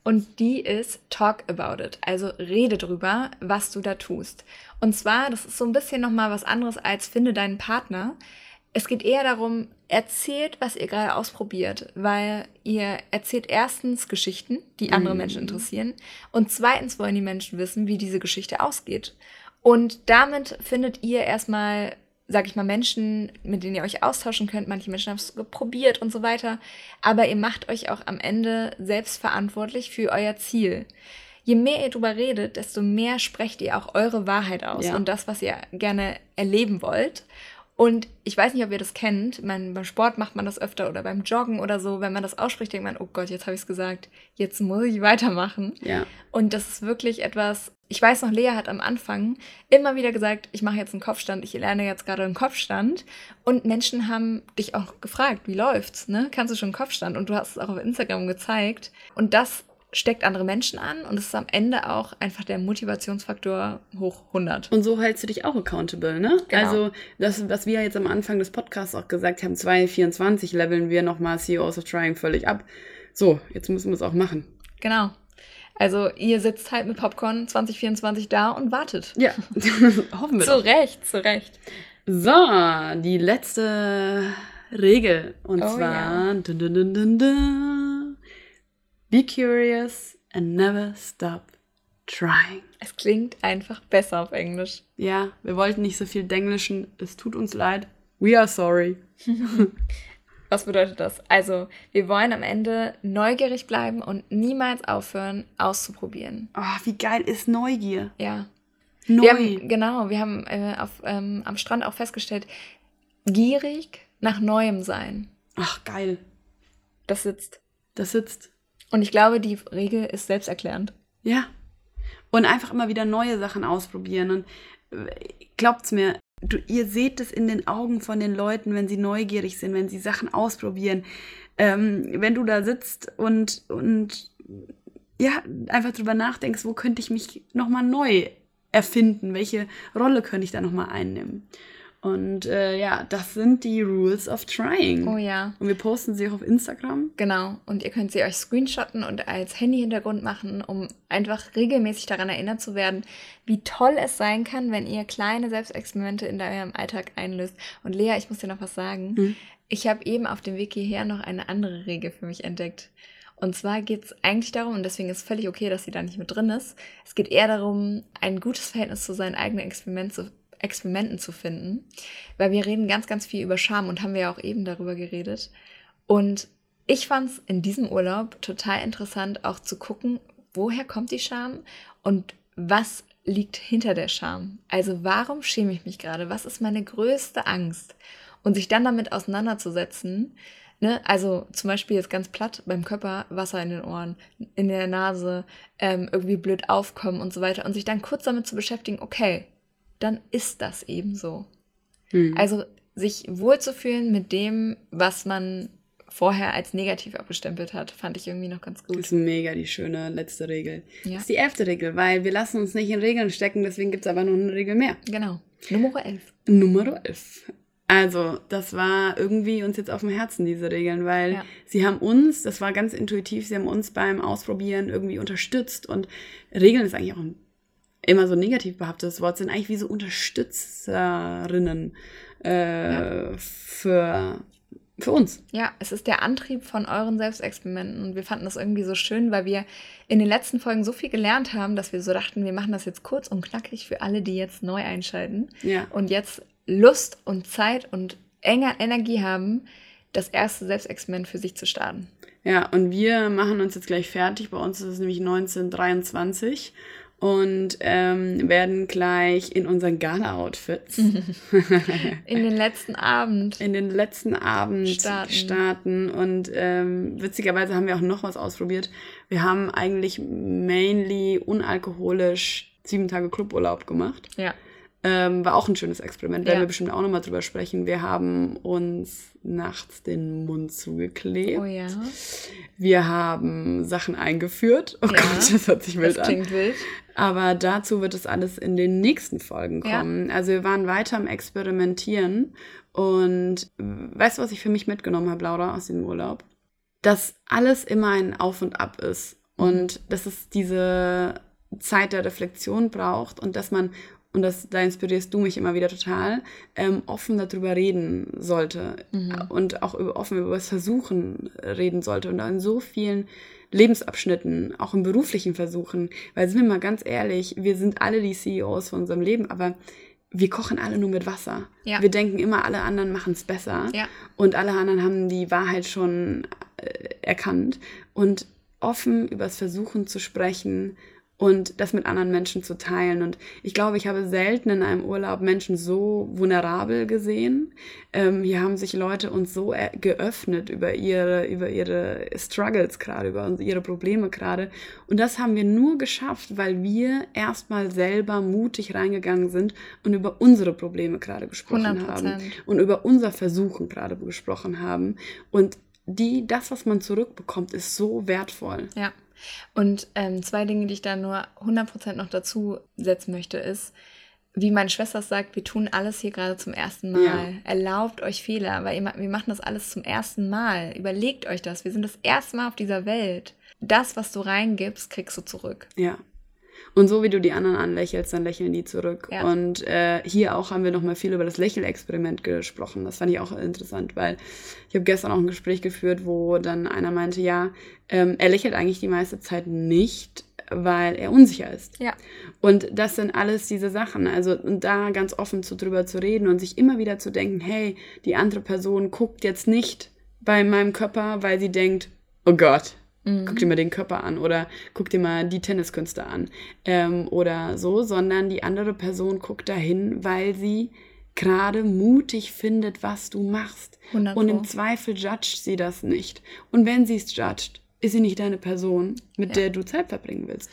Und die ist Talk About It. Also rede drüber, was du da tust. Und zwar, das ist so ein bisschen nochmal was anderes als finde deinen Partner. Es geht eher darum, erzählt, was ihr gerade ausprobiert, weil ihr erzählt erstens Geschichten, die andere mhm. Menschen interessieren. Und zweitens wollen die Menschen wissen, wie diese Geschichte ausgeht. Und damit findet ihr erstmal sag ich mal, Menschen, mit denen ihr euch austauschen könnt. Manche Menschen haben es probiert und so weiter. Aber ihr macht euch auch am Ende selbst verantwortlich für euer Ziel. Je mehr ihr drüber redet, desto mehr sprecht ihr auch eure Wahrheit aus ja. und das, was ihr gerne erleben wollt. Und ich weiß nicht, ob ihr das kennt. Man, beim Sport macht man das öfter oder beim Joggen oder so. Wenn man das ausspricht, denkt man, oh Gott, jetzt habe ich es gesagt. Jetzt muss ich weitermachen. Ja. Und das ist wirklich etwas. Ich weiß noch, Lea hat am Anfang immer wieder gesagt, ich mache jetzt einen Kopfstand, ich lerne jetzt gerade einen Kopfstand. Und Menschen haben dich auch gefragt, wie läuft's? Ne? Kannst du schon einen Kopfstand? Und du hast es auch auf Instagram gezeigt. Und das steckt andere Menschen an und es ist am Ende auch einfach der Motivationsfaktor hoch 100. Und so hältst du dich auch accountable, ne? Genau. Also, das, was wir jetzt am Anfang des Podcasts auch gesagt haben, 2024 leveln wir nochmal CEOs of Trying völlig ab. So, jetzt müssen wir es auch machen. Genau. Also ihr sitzt halt mit Popcorn 2024 da und wartet. Ja, hoffen wir Zu doch. Recht, zu Recht. So, die letzte Regel. Und Oh, zwar. Dun, dun, dun, dun. Be curious and never stop trying. Es klingt einfach besser auf Englisch. Ja, wir wollten nicht so viel Denglischen. Es tut uns leid. We are sorry. Was bedeutet das? Also, wir wollen am Ende neugierig bleiben und niemals aufhören, auszuprobieren. Oh, wie geil ist Neugier? Ja. Neu. Wir haben, genau, wir haben äh, auf, ähm, am Strand auch festgestellt, gierig nach Neuem sein. Ach, geil. Das sitzt. Das sitzt. Und ich glaube, die Regel ist selbsterklärend. Ja. Und einfach immer wieder neue Sachen ausprobieren. Und äh, glaubt's mir, du, ihr seht es in den Augen von den Leuten, wenn sie neugierig sind, wenn sie Sachen ausprobieren. Ähm, wenn du da sitzt und, und ja, einfach drüber nachdenkst, wo könnte ich mich nochmal neu erfinden? Welche Rolle könnte ich da nochmal einnehmen? Und äh, ja, das sind die Rules of Trying. Oh ja. Und wir posten sie auch auf Instagram. Genau. Und ihr könnt sie euch screenshotten und als Handy-Hintergrund machen, um einfach regelmäßig daran erinnert zu werden, wie toll es sein kann, wenn ihr kleine Selbstexperimente in eurem Alltag einlöst. Und Lea, ich muss dir noch was sagen. Hm. Ich habe eben auf dem Weg hierher noch eine andere Regel für mich entdeckt. Und zwar geht es eigentlich darum, und deswegen ist es völlig okay, dass sie da nicht mit drin ist, es geht eher darum, ein gutes Verhältnis zu seinen eigenen Experiment zu, Experimenten zu finden. Weil wir reden ganz, ganz viel über Scham und haben wir ja auch eben darüber geredet. Und ich fand es in diesem Urlaub total interessant, auch zu gucken, woher kommt die Scham und was liegt hinter der Scham. Also warum schäme ich mich gerade? Was ist meine größte Angst? Und sich dann damit auseinanderzusetzen, ne? also zum Beispiel jetzt ganz platt beim Körper Wasser in den Ohren, in der Nase, ähm, irgendwie blöd aufkommen und so weiter und sich dann kurz damit zu beschäftigen, okay, dann ist das eben so. Hm. Also sich wohlzufühlen mit dem, was man vorher als negativ abgestempelt hat, fand ich irgendwie noch ganz Das gut. ist mega die schöne letzte Regel. Ja. Das ist die elfte Regel, weil wir lassen uns nicht in Regeln stecken, deswegen gibt es aber nur eine Regel mehr. Genau. Nummer 11. Nummer 11. Also, das war irgendwie uns jetzt auf dem Herzen, diese Regeln, weil Ja. sie haben uns, das war ganz intuitiv, sie haben uns beim Ausprobieren irgendwie unterstützt und Regeln ist eigentlich auch ein immer so negativ behaftetes Wort, sind eigentlich wie so Unterstützerinnen äh, für, für uns. Ja, es ist der Antrieb von euren Selbstexperimenten und wir fanden das irgendwie so schön, weil wir in den letzten Folgen so viel gelernt haben, dass wir so dachten, wir machen das jetzt kurz und knackig für alle, die jetzt neu einschalten Ja. und jetzt Lust und Zeit und enger Energie haben, das erste Selbstexperiment für sich zu starten. Ja, und wir machen uns jetzt gleich fertig. Bei uns ist es nämlich 1923 und ähm, werden gleich in unseren Gala-Outfits In den letzten Abend. in den letzten Abend Starten. starten. Und ähm, witzigerweise haben wir auch noch was ausprobiert. Wir haben eigentlich mainly unalkoholisch sieben Tage Cluburlaub gemacht. Ja. Ähm, war auch ein schönes Experiment, werden Ja. wir bestimmt auch nochmal drüber sprechen. Wir haben uns nachts den Mund zugeklebt. Oh ja. Wir haben Sachen eingeführt. Oh Ja. Gott, das hört sich wild Das an. klingt wild. Aber dazu wird es alles in den nächsten Folgen Ja. kommen. Also wir waren weiter am Experimentieren. Und weißt du, was ich für mich mitgenommen habe, Laura, aus dem Urlaub? Dass alles immer ein Auf und Ab ist. Und dass es diese Zeit der Reflexion braucht und dass man, und das, da inspirierst du mich immer wieder total, ähm, offen darüber reden sollte und auch über, offen über das Versuchen reden sollte und in so vielen Lebensabschnitten, auch in beruflichen Versuchen, weil sind wir mal ganz ehrlich, wir sind alle die CEOs von unserem Leben, aber wir kochen alle nur mit Wasser. Ja. Wir denken immer, alle anderen machen es besser Ja. und alle anderen haben die Wahrheit schon äh, erkannt und offen über das Versuchen zu sprechen und das mit anderen Menschen zu teilen. Und ich glaube, ich habe selten in einem Urlaub Menschen so vulnerabel gesehen. Ähm, hier haben sich Leute uns so äh, geöffnet über ihre, über ihre Struggles gerade, über ihre Probleme gerade. Und das haben wir nur geschafft, weil wir erstmal selber mutig reingegangen sind und über unsere Probleme gerade gesprochen 100%. haben und über unser Versuchen gerade gesprochen haben. Und die, das, was man zurückbekommt, ist so wertvoll. Ja. Und ähm, zwei Dinge, die ich da nur 100% noch dazu setzen möchte, ist, wie meine Schwester sagt, wir tun alles hier gerade zum ersten Mal. Ja. Erlaubt euch Fehler, weil ihr, wir machen das alles zum ersten Mal. Überlegt euch das. Wir sind das erste Mal auf dieser Welt. Das, was du reingibst, kriegst du zurück. Ja. Und so wie du die anderen anlächelst, dann lächeln die zurück. Ja. Und äh, hier auch haben wir nochmal viel über das Lächelexperiment gesprochen. Das fand ich auch interessant, weil ich habe gestern auch ein Gespräch geführt, wo dann einer meinte, ja, ähm, er lächelt eigentlich die meiste Zeit nicht, weil er unsicher ist. Ja. Und das sind alles diese Sachen. Also und da ganz offen zu drüber zu reden und sich immer wieder zu denken, hey, die andere Person guckt jetzt nicht bei meinem Körper, weil sie denkt, oh Gott, Mhm. Guck dir mal den Körper an oder guck dir mal die Tenniskünste an ähm, oder so, sondern die andere Person guckt dahin, weil sie gerade mutig findet, was du machst. 100 Und im Zweifel judgt sie das nicht. Und wenn sie es judgt, ist sie nicht deine Person, mit ja. der du Zeit verbringen willst.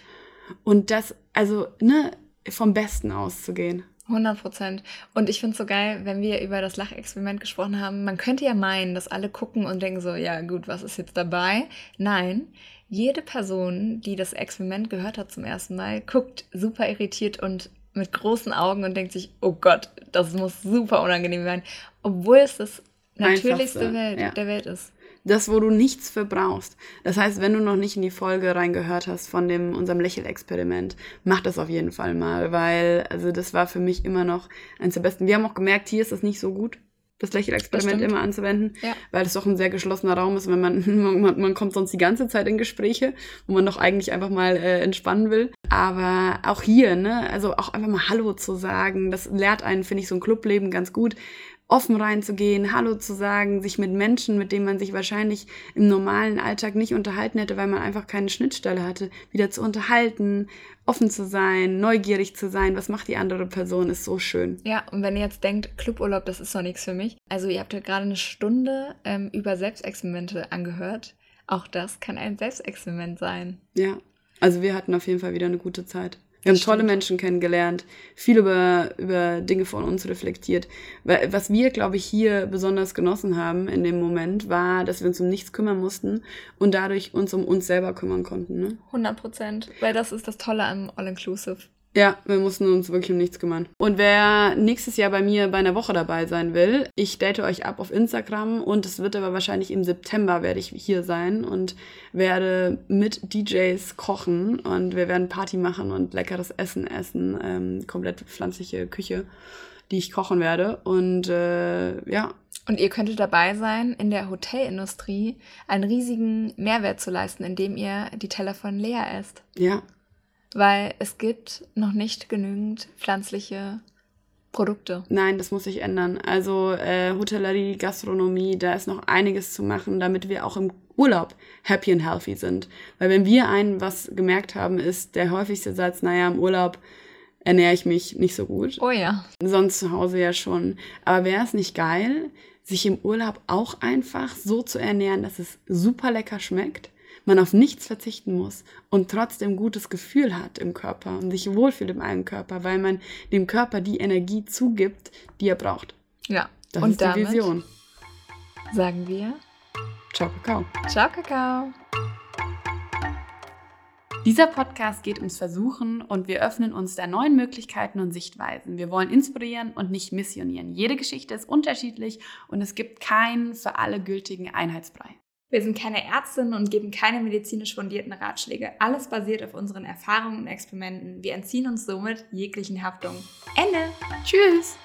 Und das, also, ne, vom Besten auszugehen. 100 Prozent. Und ich finde es so geil, wenn wir über das Lachexperiment gesprochen haben. Man könnte ja meinen, dass alle gucken und denken so, ja gut, was ist jetzt dabei? Nein, jede Person, die das Experiment gehört hat zum ersten Mal, guckt super irritiert und mit großen Augen und denkt sich, oh Gott, das muss super unangenehm sein, obwohl es das natürlichste Welt, ja. der Welt ist das, wo du nichts für brauchst. Das heißt, wenn du noch nicht in die Folge reingehört hast von dem, unserem Lächelexperiment, mach das auf jeden Fall mal, weil, also das war für mich immer noch eines der besten. Wir haben auch gemerkt, hier ist es nicht so gut, das Lächelexperiment immer anzuwenden, ja. weil es doch ein sehr geschlossener Raum ist, wenn man, man, man kommt sonst die ganze Zeit in Gespräche, wo man doch eigentlich einfach mal äh, entspannen will. Aber auch hier, ne, also auch einfach mal Hallo zu sagen, das lehrt einen, finde ich, so ein Clubleben ganz gut, offen reinzugehen, Hallo zu sagen, sich mit Menschen, mit denen man sich wahrscheinlich im normalen Alltag nicht unterhalten hätte, weil man einfach keine Schnittstelle hatte, wieder zu unterhalten, offen zu sein, neugierig zu sein, was macht die andere Person, ist so schön. Ja, und wenn ihr jetzt denkt, Cluburlaub, das ist doch nichts für mich. Also ihr habt ja gerade eine Stunde ähm, über Selbstexperimente angehört. Auch das kann ein Selbstexperiment sein. Ja, also wir hatten auf jeden Fall wieder eine gute Zeit. Wir haben tolle Menschen kennengelernt, viel über, über Dinge von uns reflektiert. Was wir, glaube ich, hier besonders genossen haben in dem Moment, war, dass wir uns um nichts kümmern mussten und dadurch uns um uns selber kümmern konnten. Ne? 100 Prozent, weil das ist das Tolle am All-Inclusive. Ja, wir mussten uns wirklich um nichts kümmern. Und wer nächstes Jahr bei mir bei einer Woche dabei sein will, ich date euch ab auf Instagram und es wird aber wahrscheinlich im September werde ich hier sein und werde mit DJs kochen und wir werden Party machen und leckeres Essen essen, ähm, komplett pflanzliche Küche, die ich kochen werde und äh, ja. Und ihr könntet dabei sein, in der Hotelindustrie einen riesigen Mehrwert zu leisten, indem ihr die Teller von Lea esst. Ja, weil es gibt noch nicht genügend pflanzliche Produkte. Nein, das muss sich ändern. Also äh, Hotellerie, Gastronomie, da ist noch einiges zu machen, damit wir auch im Urlaub happy and healthy sind. Weil wenn wir einen was gemerkt haben, ist der häufigste Satz, naja, im Urlaub ernähre ich mich nicht so gut. Oh ja. Sonst zu Hause ja schon. Aber wäre es nicht geil, sich im Urlaub auch einfach so zu ernähren, dass es super lecker schmeckt? Man auf nichts verzichten muss und trotzdem gutes Gefühl hat im Körper und sich wohlfühlt im eigenen Körper, weil man dem Körper die Energie zugibt, die er braucht. Ja. Das und ist die Vision. Sagen wir Ciao Kakao. Ciao Kakao. Dieser Podcast geht ums Versuchen und wir öffnen uns der neuen Möglichkeiten und Sichtweisen. Wir wollen inspirieren und nicht missionieren. Jede Geschichte ist unterschiedlich und es gibt keinen für alle gültigen Einheitsbrei. Wir sind keine Ärztinnen und geben keine medizinisch fundierten Ratschläge. Alles basiert auf unseren Erfahrungen und Experimenten. Wir entziehen uns somit jeglichen Haftungen. Ende. Tschüss.